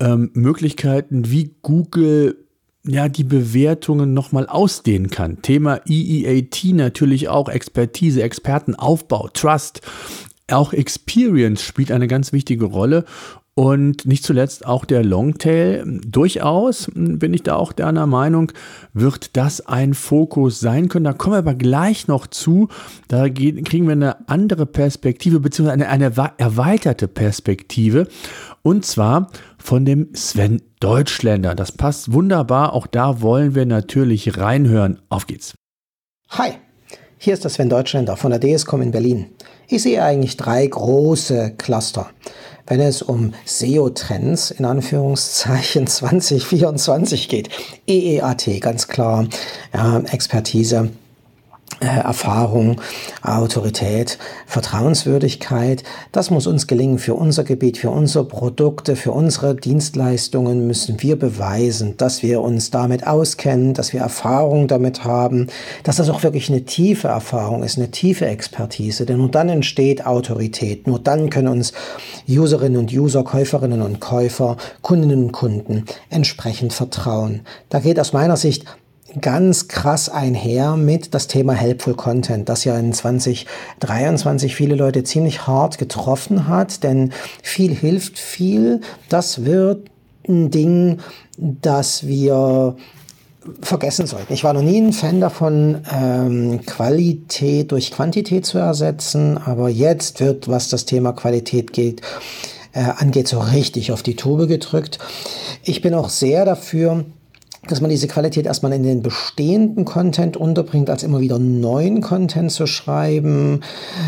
ähm, Möglichkeiten, wie Google ja die Bewertungen nochmal ausdehnen kann. Thema EEAT natürlich auch, Expertise, Expertenaufbau, Trust. Auch Experience spielt eine ganz wichtige Rolle und nicht zuletzt auch der Longtail. Durchaus bin ich da auch deiner Meinung, wird das ein Fokus sein können. Da kommen wir aber gleich noch zu. Da kriegen wir eine andere Perspektive, beziehungsweise eine, eine erweiterte Perspektive. Und zwar von dem Sven Deutschländer. Das passt wunderbar. Auch da wollen wir natürlich reinhören. Auf geht's. Hi, hier ist der Sven Deutschländer von der DSCOM in Berlin. Ich sehe eigentlich drei große Cluster wenn es um SEO-Trends in Anführungszeichen [laughs] 2024 geht. EEAT, ganz klar, ja, Expertise. Äh, Erfahrung, Autorität, Vertrauenswürdigkeit. Das muss uns gelingen für unser Gebiet, für unsere Produkte, für unsere Dienstleistungen müssen wir beweisen, dass wir uns damit auskennen, dass wir Erfahrung damit haben, dass das auch wirklich eine tiefe Erfahrung ist, eine tiefe Expertise. Denn nur dann entsteht Autorität. Nur dann können uns Userinnen und User, Käuferinnen und Käufer, Kundinnen und Kunden entsprechend vertrauen. Da geht aus meiner Sicht ganz krass einher mit das Thema Helpful Content, das ja in 2023 viele Leute ziemlich hart getroffen hat, denn viel hilft viel. Das wird ein Ding, das wir vergessen sollten. Ich war noch nie ein Fan davon, ähm, Qualität durch Quantität zu ersetzen, aber jetzt wird, was das Thema Qualität geht, äh, angeht, so richtig auf die Tube gedrückt. Ich bin auch sehr dafür, dass man diese Qualität erstmal in den bestehenden Content unterbringt, als immer wieder neuen Content zu schreiben.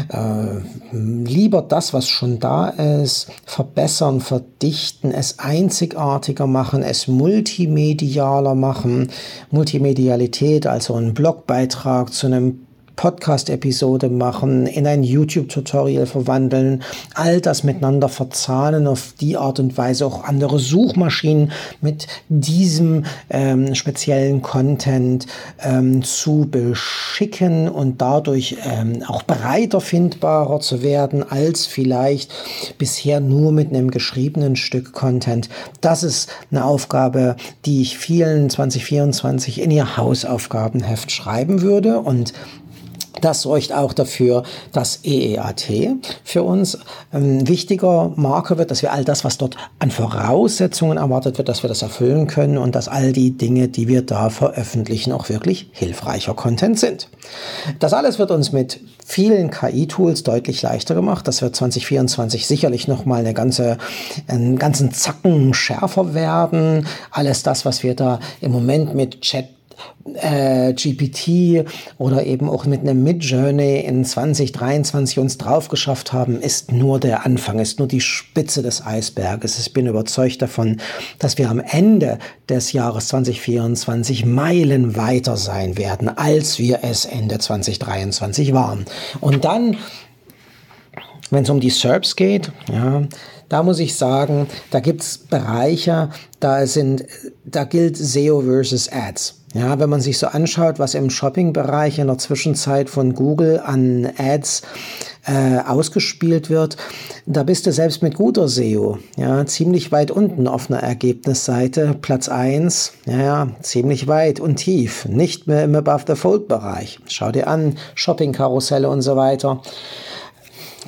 Äh, lieber das, was schon da ist, verbessern, verdichten, es einzigartiger machen, es multimedialer machen. Multimedialität, also ein Blogbeitrag zu einem Podcast-Episode machen, in ein YouTube-Tutorial verwandeln, all das miteinander verzahnen, auf die Art und Weise auch andere Suchmaschinen mit diesem ähm, speziellen Content ähm, zu beschicken und dadurch ähm, auch breiter findbarer zu werden als vielleicht bisher nur mit einem geschriebenen Stück Content. Das ist eine Aufgabe, die ich vielen 2024 in ihr Hausaufgabenheft schreiben würde und das sorgt auch dafür, dass EEAT für uns ein wichtiger Marker wird, dass wir all das, was dort an Voraussetzungen erwartet wird, dass wir das erfüllen können und dass all die Dinge, die wir da veröffentlichen, auch wirklich hilfreicher Content sind. Das alles wird uns mit vielen KI-Tools deutlich leichter gemacht. Das wird 2024 sicherlich nochmal eine ganze, einen ganzen Zacken schärfer werden. Alles das, was wir da im Moment mit Chat äh, GPT oder eben auch mit einem Midjourney in 2023 uns drauf geschafft haben, ist nur der Anfang, ist nur die Spitze des Eisberges. Ich bin überzeugt davon, dass wir am Ende des Jahres 2024 Meilen weiter sein werden, als wir es Ende 2023 waren. Und dann wenn es um die SERPs geht, ja, da muss ich sagen, da gibt es Bereiche, da sind, da gilt SEO versus Ads. Ja, wenn man sich so anschaut, was im Shopping-Bereich in der Zwischenzeit von Google an Ads äh, ausgespielt wird, da bist du selbst mit guter SEO, ja, ziemlich weit unten auf einer Ergebnisseite, Platz 1, ja, ziemlich weit und tief, nicht mehr im Above-the-Fold-Bereich. Schau dir an, Shopping-Karusselle und so weiter.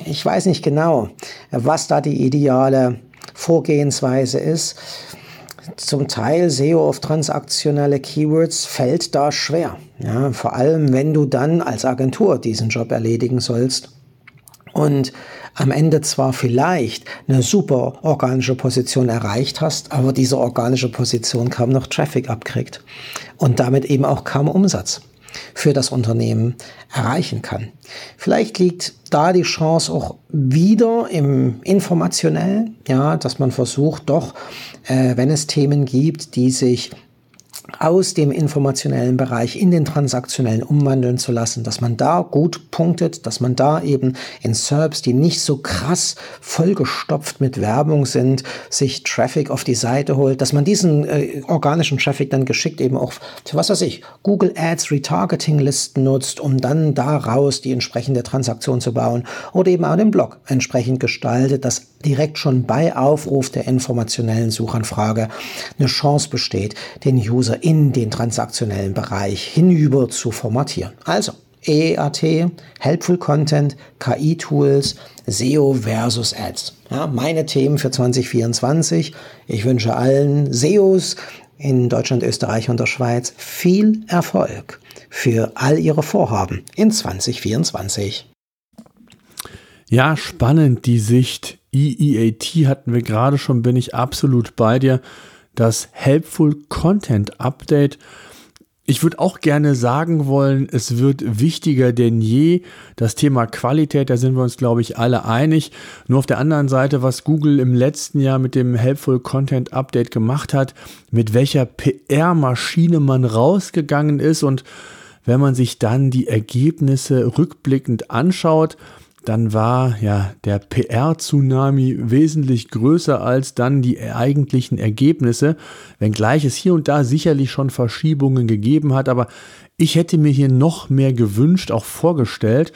Ich weiß nicht genau, was da die ideale Vorgehensweise ist zum Teil SEO auf transaktionelle Keywords fällt da schwer. Ja, vor allem, wenn du dann als Agentur diesen Job erledigen sollst und am Ende zwar vielleicht eine super organische Position erreicht hast, aber diese organische Position kaum noch Traffic abkriegt und damit eben auch kaum Umsatz für das Unternehmen erreichen kann. Vielleicht liegt da die Chance auch wieder im informationellen, ja, dass man versucht, doch, äh, wenn es Themen gibt, die sich aus dem informationellen Bereich in den transaktionellen umwandeln zu lassen, dass man da gut punktet, dass man da eben in SERPs, die nicht so krass vollgestopft mit Werbung sind, sich Traffic auf die Seite holt, dass man diesen äh, organischen Traffic dann geschickt eben auch was weiß ich, Google Ads Retargeting Listen nutzt, um dann daraus die entsprechende Transaktion zu bauen oder eben auch den Blog entsprechend gestaltet, dass direkt schon bei Aufruf der informationellen Suchanfrage eine Chance besteht, den User in den transaktionellen Bereich hinüber zu formatieren. Also EAT, Helpful Content, KI-Tools, SEO versus Ads. Ja, meine Themen für 2024. Ich wünsche allen SEOs in Deutschland, Österreich und der Schweiz viel Erfolg für all ihre Vorhaben in 2024. Ja, spannend die Sicht. EEAT hatten wir gerade schon, bin ich absolut bei dir. Das Helpful Content Update. Ich würde auch gerne sagen wollen, es wird wichtiger denn je. Das Thema Qualität, da sind wir uns, glaube ich, alle einig. Nur auf der anderen Seite, was Google im letzten Jahr mit dem Helpful Content Update gemacht hat, mit welcher PR-Maschine man rausgegangen ist und wenn man sich dann die Ergebnisse rückblickend anschaut, dann war ja der PR-Tsunami wesentlich größer als dann die eigentlichen Ergebnisse, wenngleich es hier und da sicherlich schon Verschiebungen gegeben hat, aber ich hätte mir hier noch mehr gewünscht, auch vorgestellt.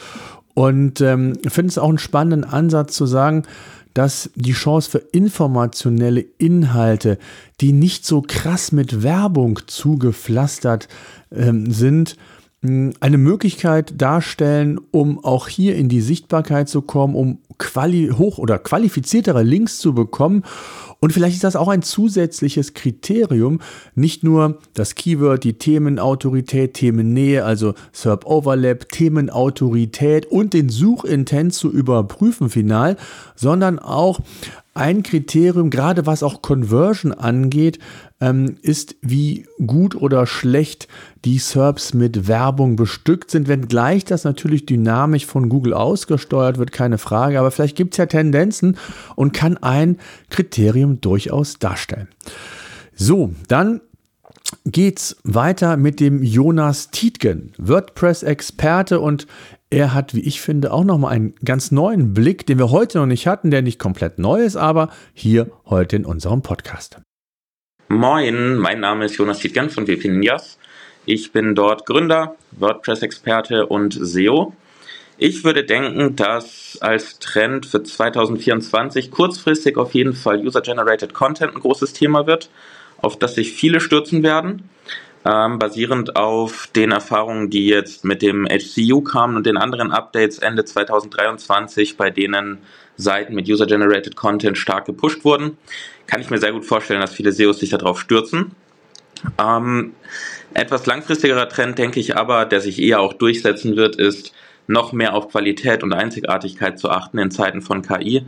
Und ähm, finde es auch einen spannenden Ansatz zu sagen, dass die Chance für informationelle Inhalte, die nicht so krass mit Werbung zugepflastert ähm, sind, eine Möglichkeit darstellen, um auch hier in die Sichtbarkeit zu kommen, um quali hoch oder qualifiziertere Links zu bekommen. Und vielleicht ist das auch ein zusätzliches Kriterium, nicht nur das Keyword, die Themenautorität, Themennähe, also SERP Overlap, Themenautorität und den Suchintent zu überprüfen final, sondern auch ein Kriterium, gerade was auch Conversion angeht, ähm, ist, wie gut oder schlecht die SERPs mit Werbung bestückt sind, wenngleich das natürlich dynamisch von Google ausgesteuert wird, keine Frage. Aber vielleicht gibt es ja Tendenzen und kann ein Kriterium durchaus darstellen. So, dann geht's weiter mit dem Jonas Tietgen, WordPress-Experte und er hat, wie ich finde, auch nochmal einen ganz neuen Blick, den wir heute noch nicht hatten, der nicht komplett neu ist, aber hier heute in unserem Podcast. Moin, mein Name ist Jonas Tietgen von WP Ninjas. Ich bin dort Gründer, WordPress-Experte und SEO. Ich würde denken, dass als Trend für 2024 kurzfristig auf jeden Fall User-Generated Content ein großes Thema wird, auf das sich viele stürzen werden ähm, basierend auf den Erfahrungen, die jetzt mit dem HCU kamen und den anderen Updates Ende 2023, bei denen Seiten mit User-Generated Content stark gepusht wurden, kann ich mir sehr gut vorstellen, dass viele SEOs sich darauf stürzen. Ähm, etwas langfristigerer Trend, denke ich aber, der sich eher auch durchsetzen wird, ist, noch mehr auf Qualität und Einzigartigkeit zu achten in Zeiten von KI,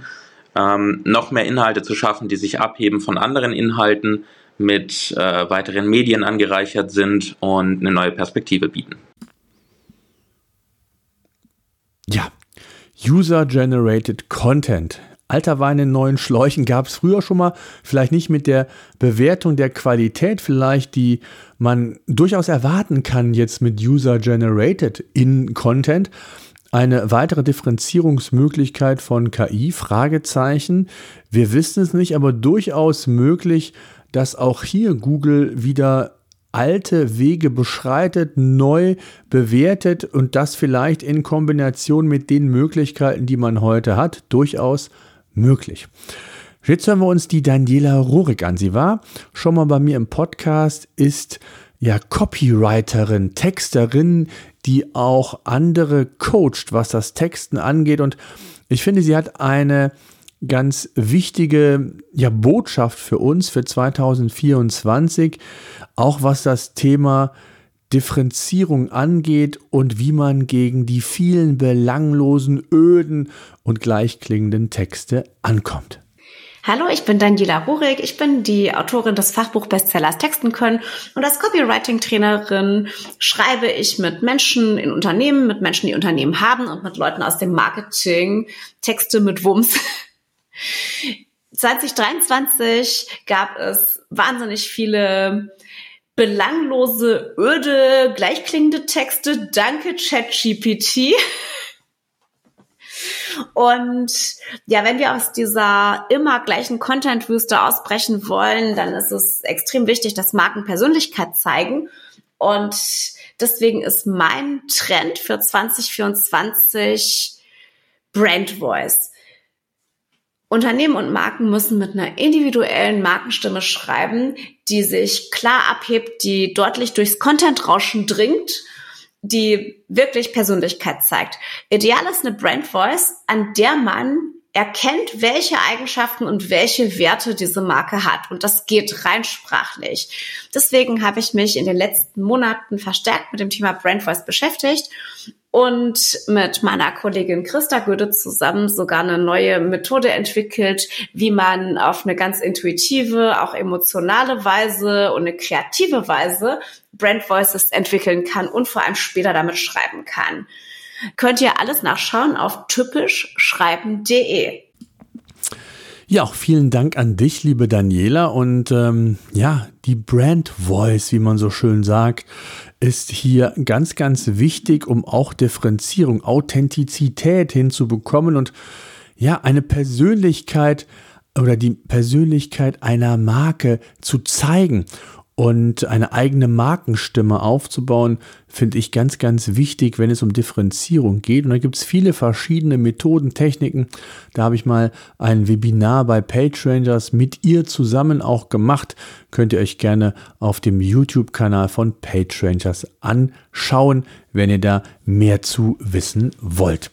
ähm, noch mehr Inhalte zu schaffen, die sich abheben von anderen Inhalten, mit äh, weiteren Medien angereichert sind und eine neue Perspektive bieten. Ja, User-Generated Content. Alter Wein in neuen Schläuchen gab es früher schon mal, vielleicht nicht mit der Bewertung der Qualität, vielleicht die man durchaus erwarten kann jetzt mit User-Generated in Content. Eine weitere Differenzierungsmöglichkeit von KI, Fragezeichen. Wir wissen es nicht, aber durchaus möglich, dass auch hier Google wieder alte Wege beschreitet, neu bewertet und das vielleicht in Kombination mit den Möglichkeiten, die man heute hat, durchaus möglich. Jetzt hören wir uns die Daniela Rurik an. Sie war schon mal bei mir im Podcast, ist ja Copywriterin, Texterin, die auch andere coacht, was das Texten angeht. Und ich finde, sie hat eine ganz wichtige ja, Botschaft für uns für 2024, auch was das Thema Differenzierung angeht und wie man gegen die vielen belanglosen, öden und gleichklingenden Texte ankommt. Hallo, ich bin Daniela Rurik. Ich bin die Autorin des Fachbuch-Bestsellers Texten können und als Copywriting-Trainerin schreibe ich mit Menschen in Unternehmen, mit Menschen, die Unternehmen haben und mit Leuten aus dem Marketing Texte mit Wumms 2023 gab es wahnsinnig viele belanglose, öde, gleichklingende Texte. Danke, ChatGPT. Und ja, wenn wir aus dieser immer gleichen Content-Wüste ausbrechen wollen, dann ist es extrem wichtig, dass Marken Persönlichkeit zeigen. Und deswegen ist mein Trend für 2024 Brand Voice. Unternehmen und Marken müssen mit einer individuellen Markenstimme schreiben, die sich klar abhebt, die deutlich durchs Content-Rauschen dringt, die wirklich Persönlichkeit zeigt. Ideal ist eine Brand Voice, an der man erkennt, welche Eigenschaften und welche Werte diese Marke hat. Und das geht rein sprachlich. Deswegen habe ich mich in den letzten Monaten verstärkt mit dem Thema Brand Voice beschäftigt und mit meiner Kollegin Christa Göde zusammen sogar eine neue Methode entwickelt, wie man auf eine ganz intuitive, auch emotionale Weise und eine kreative Weise Brand Voices entwickeln kann und vor allem später damit schreiben kann. Könnt ihr alles nachschauen auf typischschreiben.de. Ja, auch vielen Dank an dich, liebe Daniela. Und ähm, ja, die Brand Voice, wie man so schön sagt, ist hier ganz, ganz wichtig, um auch Differenzierung, Authentizität hinzubekommen und ja, eine Persönlichkeit oder die Persönlichkeit einer Marke zu zeigen und eine eigene Markenstimme aufzubauen, finde ich ganz, ganz wichtig, wenn es um Differenzierung geht. Und da gibt es viele verschiedene Methoden, Techniken. Da habe ich mal ein Webinar bei PageRangers mit ihr zusammen auch gemacht. Könnt ihr euch gerne auf dem YouTube-Kanal von PageRangers anschauen, wenn ihr da mehr zu wissen wollt.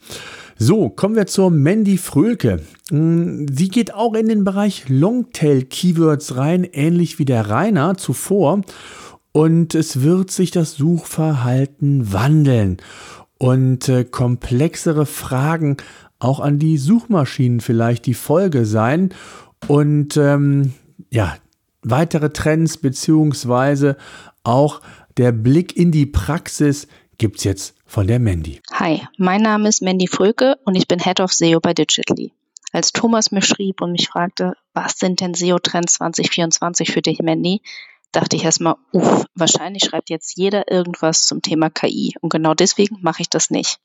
So, kommen wir zur Mandy Frölke. Mm, sie geht auch in den Bereich Longtail-Keywords rein, ähnlich wie der Rainer zuvor. Und es wird sich das Suchverhalten wandeln. Und äh, komplexere Fragen auch an die Suchmaschinen vielleicht die Folge sein. Und ähm, ja, weitere Trends beziehungsweise auch der Blick in die Praxis gibt's jetzt von der Mandy. Hi, mein Name ist Mandy Fröke und ich bin Head of SEO bei Digitally. Als Thomas mir schrieb und mich fragte, was sind denn SEO-Trends 2024 für dich, Mandy, dachte ich erstmal, uff, wahrscheinlich schreibt jetzt jeder irgendwas zum Thema KI und genau deswegen mache ich das nicht.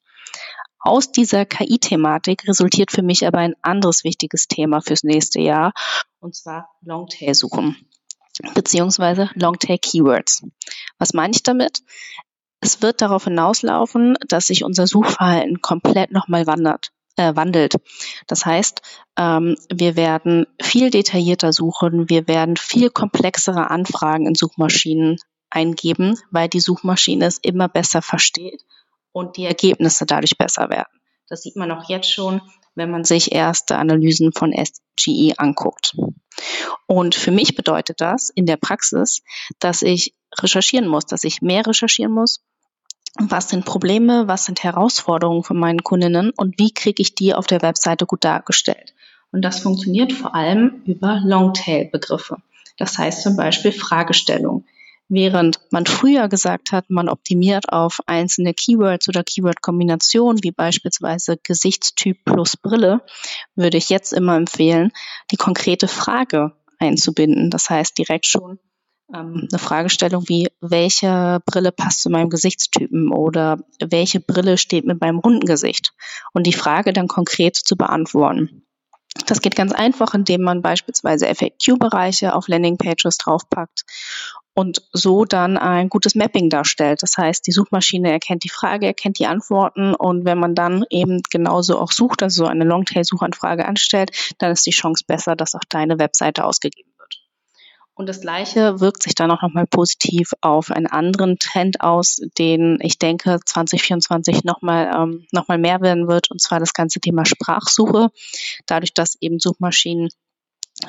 Aus dieser KI-Thematik resultiert für mich aber ein anderes wichtiges Thema fürs nächste Jahr und zwar Longtail-Suchen beziehungsweise Longtail Keywords. Was meine ich damit? Es wird darauf hinauslaufen, dass sich unser Suchverhalten komplett nochmal wandert, äh, wandelt. Das heißt, ähm, wir werden viel detaillierter suchen, wir werden viel komplexere Anfragen in Suchmaschinen eingeben, weil die Suchmaschine es immer besser versteht und die Ergebnisse dadurch besser werden. Das sieht man auch jetzt schon, wenn man sich erste Analysen von SGE anguckt. Und für mich bedeutet das in der Praxis, dass ich recherchieren muss, dass ich mehr recherchieren muss. Was sind Probleme, was sind Herausforderungen von meinen Kundinnen und wie kriege ich die auf der Webseite gut dargestellt? Und das funktioniert vor allem über Longtail-Begriffe. Das heißt zum Beispiel Fragestellung. Während man früher gesagt hat, man optimiert auf einzelne Keywords oder Keyword-Kombinationen, wie beispielsweise Gesichtstyp plus Brille, würde ich jetzt immer empfehlen, die konkrete Frage einzubinden. Das heißt, direkt schon ähm, eine Fragestellung wie, welche Brille passt zu meinem Gesichtstypen oder welche Brille steht mir beim runden Gesicht? Und die Frage dann konkret zu beantworten. Das geht ganz einfach, indem man beispielsweise FAQ-Bereiche auf Landingpages draufpackt und so dann ein gutes Mapping darstellt. Das heißt, die Suchmaschine erkennt die Frage, erkennt die Antworten und wenn man dann eben genauso auch sucht, also eine Longtail-Suchanfrage anstellt, dann ist die Chance besser, dass auch deine Webseite ausgegeben wird. Und das Gleiche wirkt sich dann auch nochmal positiv auf einen anderen Trend aus, den ich denke 2024 nochmal ähm, noch mehr werden wird, und zwar das ganze Thema Sprachsuche. Dadurch, dass eben Suchmaschinen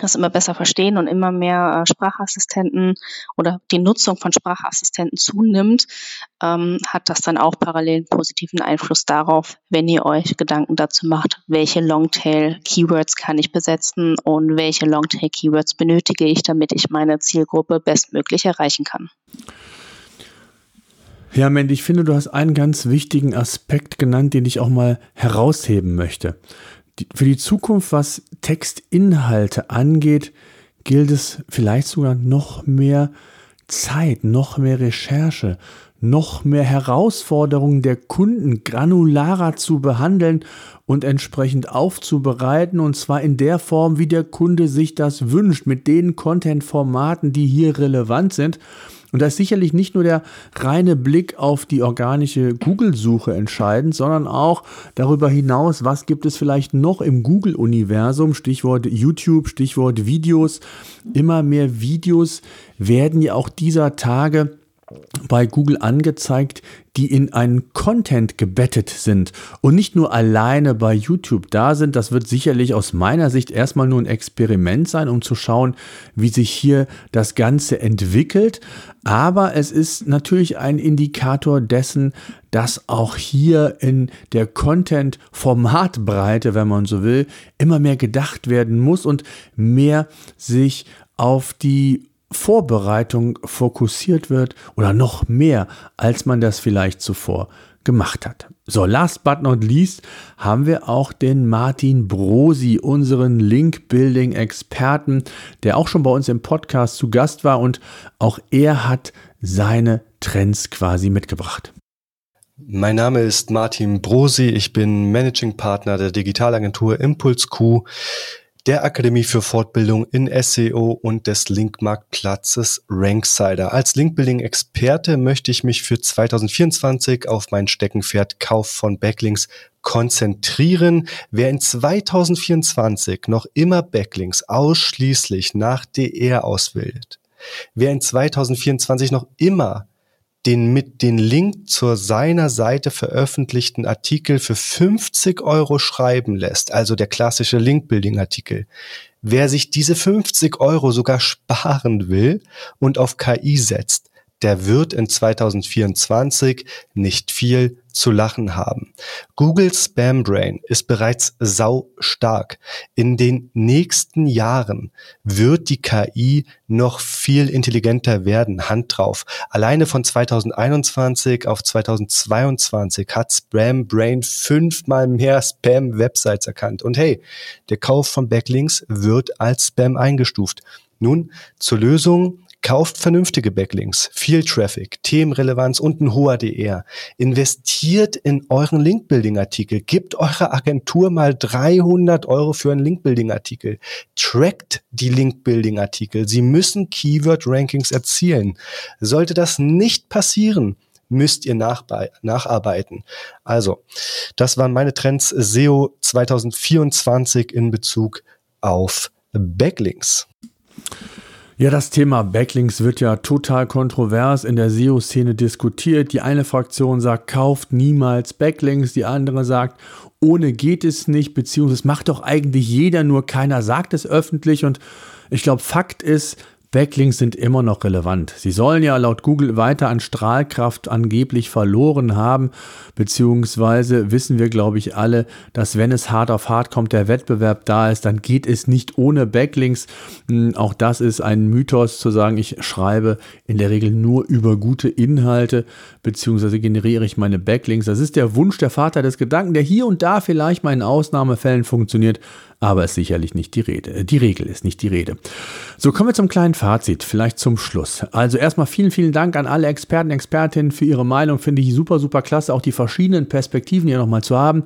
das immer besser verstehen und immer mehr äh, Sprachassistenten oder die Nutzung von Sprachassistenten zunimmt, ähm, hat das dann auch parallel positiven Einfluss darauf, wenn ihr euch Gedanken dazu macht, welche Longtail-Keywords kann ich besetzen und welche Longtail-Keywords benötige ich, damit ich meine Zielgruppe bestmöglich erreichen kann. Ja, Mandy, ich finde, du hast einen ganz wichtigen Aspekt genannt, den ich auch mal herausheben möchte für die Zukunft, was Textinhalte angeht, gilt es vielleicht sogar noch mehr Zeit, noch mehr Recherche, noch mehr Herausforderungen der Kunden granularer zu behandeln und entsprechend aufzubereiten und zwar in der Form, wie der Kunde sich das wünscht, mit den Content-Formaten, die hier relevant sind. Und da ist sicherlich nicht nur der reine Blick auf die organische Google-Suche entscheidend, sondern auch darüber hinaus, was gibt es vielleicht noch im Google-Universum, Stichwort YouTube, Stichwort Videos. Immer mehr Videos werden ja auch dieser Tage bei Google angezeigt, die in einen Content gebettet sind und nicht nur alleine bei YouTube da sind. Das wird sicherlich aus meiner Sicht erstmal nur ein Experiment sein, um zu schauen, wie sich hier das Ganze entwickelt. Aber es ist natürlich ein Indikator dessen, dass auch hier in der Content-Formatbreite, wenn man so will, immer mehr gedacht werden muss und mehr sich auf die Vorbereitung fokussiert wird oder noch mehr, als man das vielleicht zuvor gemacht hat. So, last but not least haben wir auch den Martin Brosi, unseren Link-Building-Experten, der auch schon bei uns im Podcast zu Gast war und auch er hat seine Trends quasi mitgebracht. Mein Name ist Martin Brosi, ich bin Managing Partner der Digitalagentur Impuls Q der Akademie für Fortbildung in SEO und des Linkmarktplatzes Ranksider. Als Linkbuilding-Experte möchte ich mich für 2024 auf mein Steckenpferd Kauf von Backlinks konzentrieren. Wer in 2024 noch immer Backlinks ausschließlich nach DR auswählt, wer in 2024 noch immer den mit den Link zur seiner Seite veröffentlichten Artikel für 50 Euro schreiben lässt, also der klassische Link-Building-Artikel. Wer sich diese 50 Euro sogar sparen will und auf KI setzt, der wird in 2024 nicht viel zu lachen haben. Google Spam Brain ist bereits sau stark. In den nächsten Jahren wird die KI noch viel intelligenter werden. Hand drauf. Alleine von 2021 auf 2022 hat Spam Brain fünfmal mehr Spam-Websites erkannt. Und hey, der Kauf von Backlinks wird als Spam eingestuft. Nun zur Lösung Kauft vernünftige Backlinks, viel Traffic, Themenrelevanz und ein hoher DR. Investiert in euren Linkbuilding-Artikel. Gebt eurer Agentur mal 300 Euro für einen Linkbuilding-Artikel. Trackt die Linkbuilding-Artikel. Sie müssen Keyword-Rankings erzielen. Sollte das nicht passieren, müsst ihr nacharbeiten. Also, das waren meine Trends SEO 2024 in Bezug auf Backlinks. Ja, das Thema Backlinks wird ja total kontrovers in der SEO-Szene diskutiert. Die eine Fraktion sagt, kauft niemals Backlinks, die andere sagt, ohne geht es nicht, beziehungsweise macht doch eigentlich jeder, nur keiner sagt es öffentlich. Und ich glaube, Fakt ist, Backlinks sind immer noch relevant. Sie sollen ja laut Google weiter an Strahlkraft angeblich verloren haben, beziehungsweise wissen wir, glaube ich, alle, dass wenn es hart auf hart kommt, der Wettbewerb da ist, dann geht es nicht ohne Backlinks. Hm, auch das ist ein Mythos zu sagen, ich schreibe in der Regel nur über gute Inhalte, beziehungsweise generiere ich meine Backlinks. Das ist der Wunsch der Vater des Gedanken, der hier und da vielleicht mal in Ausnahmefällen funktioniert, aber ist sicherlich nicht die Rede. Äh, die Regel ist nicht die Rede. So kommen wir zum kleinen Fazit, vielleicht zum Schluss. Also erstmal vielen, vielen Dank an alle Experten, Expertinnen für ihre Meinung. Finde ich super, super klasse, auch die verschiedenen Perspektiven hier nochmal zu haben.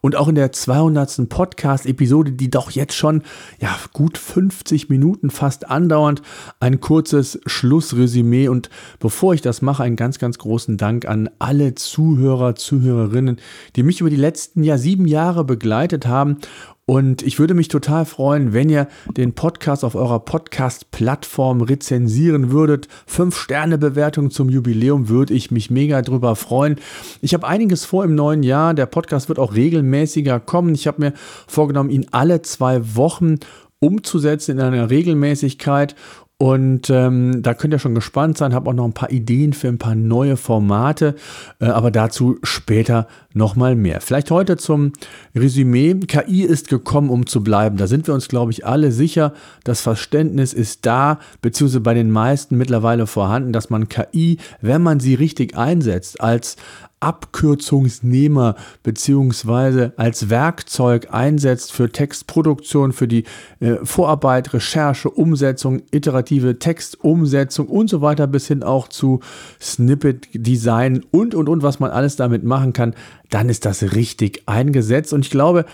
Und auch in der 200. Podcast-Episode, die doch jetzt schon ja, gut 50 Minuten fast andauernd, ein kurzes Schlussresümee. Und bevor ich das mache, einen ganz, ganz großen Dank an alle Zuhörer, Zuhörerinnen, die mich über die letzten ja sieben Jahre begleitet haben und ich würde mich total freuen, wenn ihr den Podcast auf eurer Podcast-Plattform rezensieren würdet. Fünf Sterne Bewertung zum Jubiläum würde ich mich mega drüber freuen. Ich habe einiges vor im neuen Jahr. Der Podcast wird auch regelmäßiger kommen. Ich habe mir vorgenommen, ihn alle zwei Wochen umzusetzen in einer Regelmäßigkeit. Und ähm, da könnt ihr schon gespannt sein. Habe auch noch ein paar Ideen für ein paar neue Formate, äh, aber dazu später nochmal mehr. Vielleicht heute zum Resümee. KI ist gekommen, um zu bleiben. Da sind wir uns, glaube ich, alle sicher. Das Verständnis ist da, beziehungsweise bei den meisten mittlerweile vorhanden, dass man KI, wenn man sie richtig einsetzt, als Abkürzungsnehmer beziehungsweise als Werkzeug einsetzt für Textproduktion, für die äh, Vorarbeit, Recherche, Umsetzung, iterative Textumsetzung und so weiter bis hin auch zu Snippet-Design und und und, was man alles damit machen kann, dann ist das richtig eingesetzt. Und ich glaube,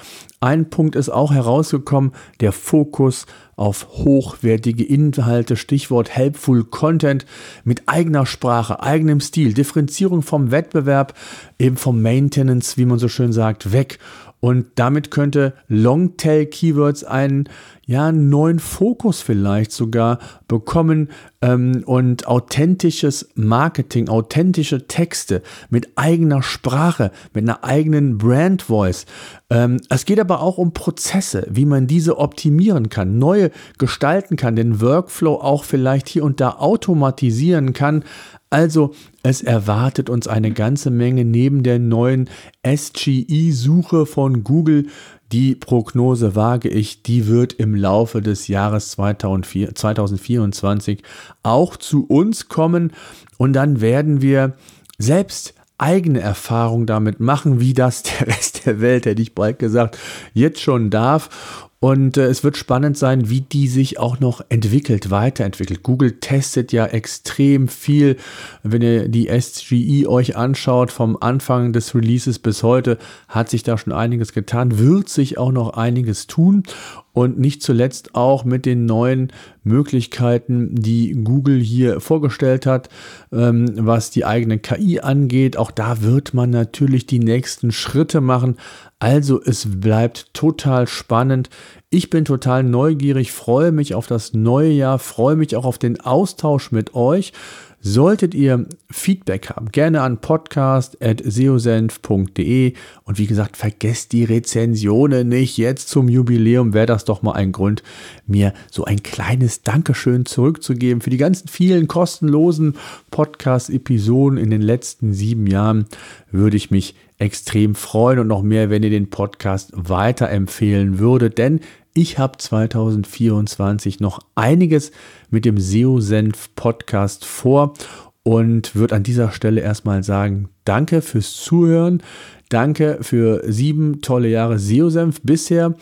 ein Punkt ist auch herausgekommen, der Fokus auf hochwertige Inhalte, Stichwort Helpful Content mit eigener Sprache, eigenem Stil, Differenzierung vom Wettbewerb, eben vom Maintenance, wie man so schön sagt, weg. Und damit könnte Longtail Keywords einen ja, neuen Fokus vielleicht sogar bekommen ähm, und authentisches Marketing, authentische Texte mit eigener Sprache, mit einer eigenen Brand Voice. Ähm, es geht aber auch um Prozesse, wie man diese optimieren kann, neue gestalten kann, den Workflow auch vielleicht hier und da automatisieren kann. Also es erwartet uns eine ganze Menge neben der neuen SGE-Suche von Google. Die Prognose wage ich, die wird im Laufe des Jahres 2024 auch zu uns kommen. Und dann werden wir selbst eigene Erfahrungen damit machen, wie das der Rest der Welt, hätte ich bald gesagt, jetzt schon darf. Und äh, es wird spannend sein, wie die sich auch noch entwickelt, weiterentwickelt. Google testet ja extrem viel. Wenn ihr die SGE euch anschaut, vom Anfang des Releases bis heute, hat sich da schon einiges getan, wird sich auch noch einiges tun. Und nicht zuletzt auch mit den neuen Möglichkeiten, die Google hier vorgestellt hat, ähm, was die eigene KI angeht. Auch da wird man natürlich die nächsten Schritte machen. Also es bleibt total spannend. Ich bin total neugierig, freue mich auf das neue Jahr, freue mich auch auf den Austausch mit euch. Solltet ihr Feedback haben, gerne an podcast.seosenf.de und wie gesagt, vergesst die Rezensionen nicht. Jetzt zum Jubiläum wäre das doch mal ein Grund, mir so ein kleines Dankeschön zurückzugeben für die ganzen vielen kostenlosen Podcast-Episoden in den letzten sieben Jahren. Würde ich mich extrem freuen und noch mehr, wenn ihr den Podcast weiterempfehlen würdet, denn ich habe 2024 noch einiges mit dem SEO-Senf Podcast vor und würde an dieser Stelle erstmal sagen, danke fürs Zuhören, danke für sieben tolle Jahre SEO-Senf bisher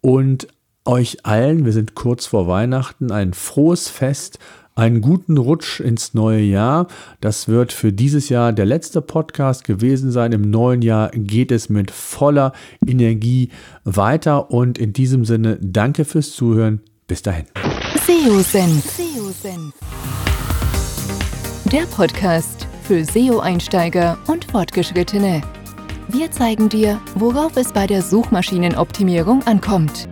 und euch allen, wir sind kurz vor Weihnachten, ein frohes Fest einen guten Rutsch ins neue Jahr. Das wird für dieses Jahr der letzte Podcast gewesen sein. Im neuen Jahr geht es mit voller Energie weiter und in diesem Sinne danke fürs Zuhören. Bis dahin. SEO Senf. Der Podcast für SEO-Einsteiger und Fortgeschrittene. Wir zeigen dir, worauf es bei der Suchmaschinenoptimierung ankommt.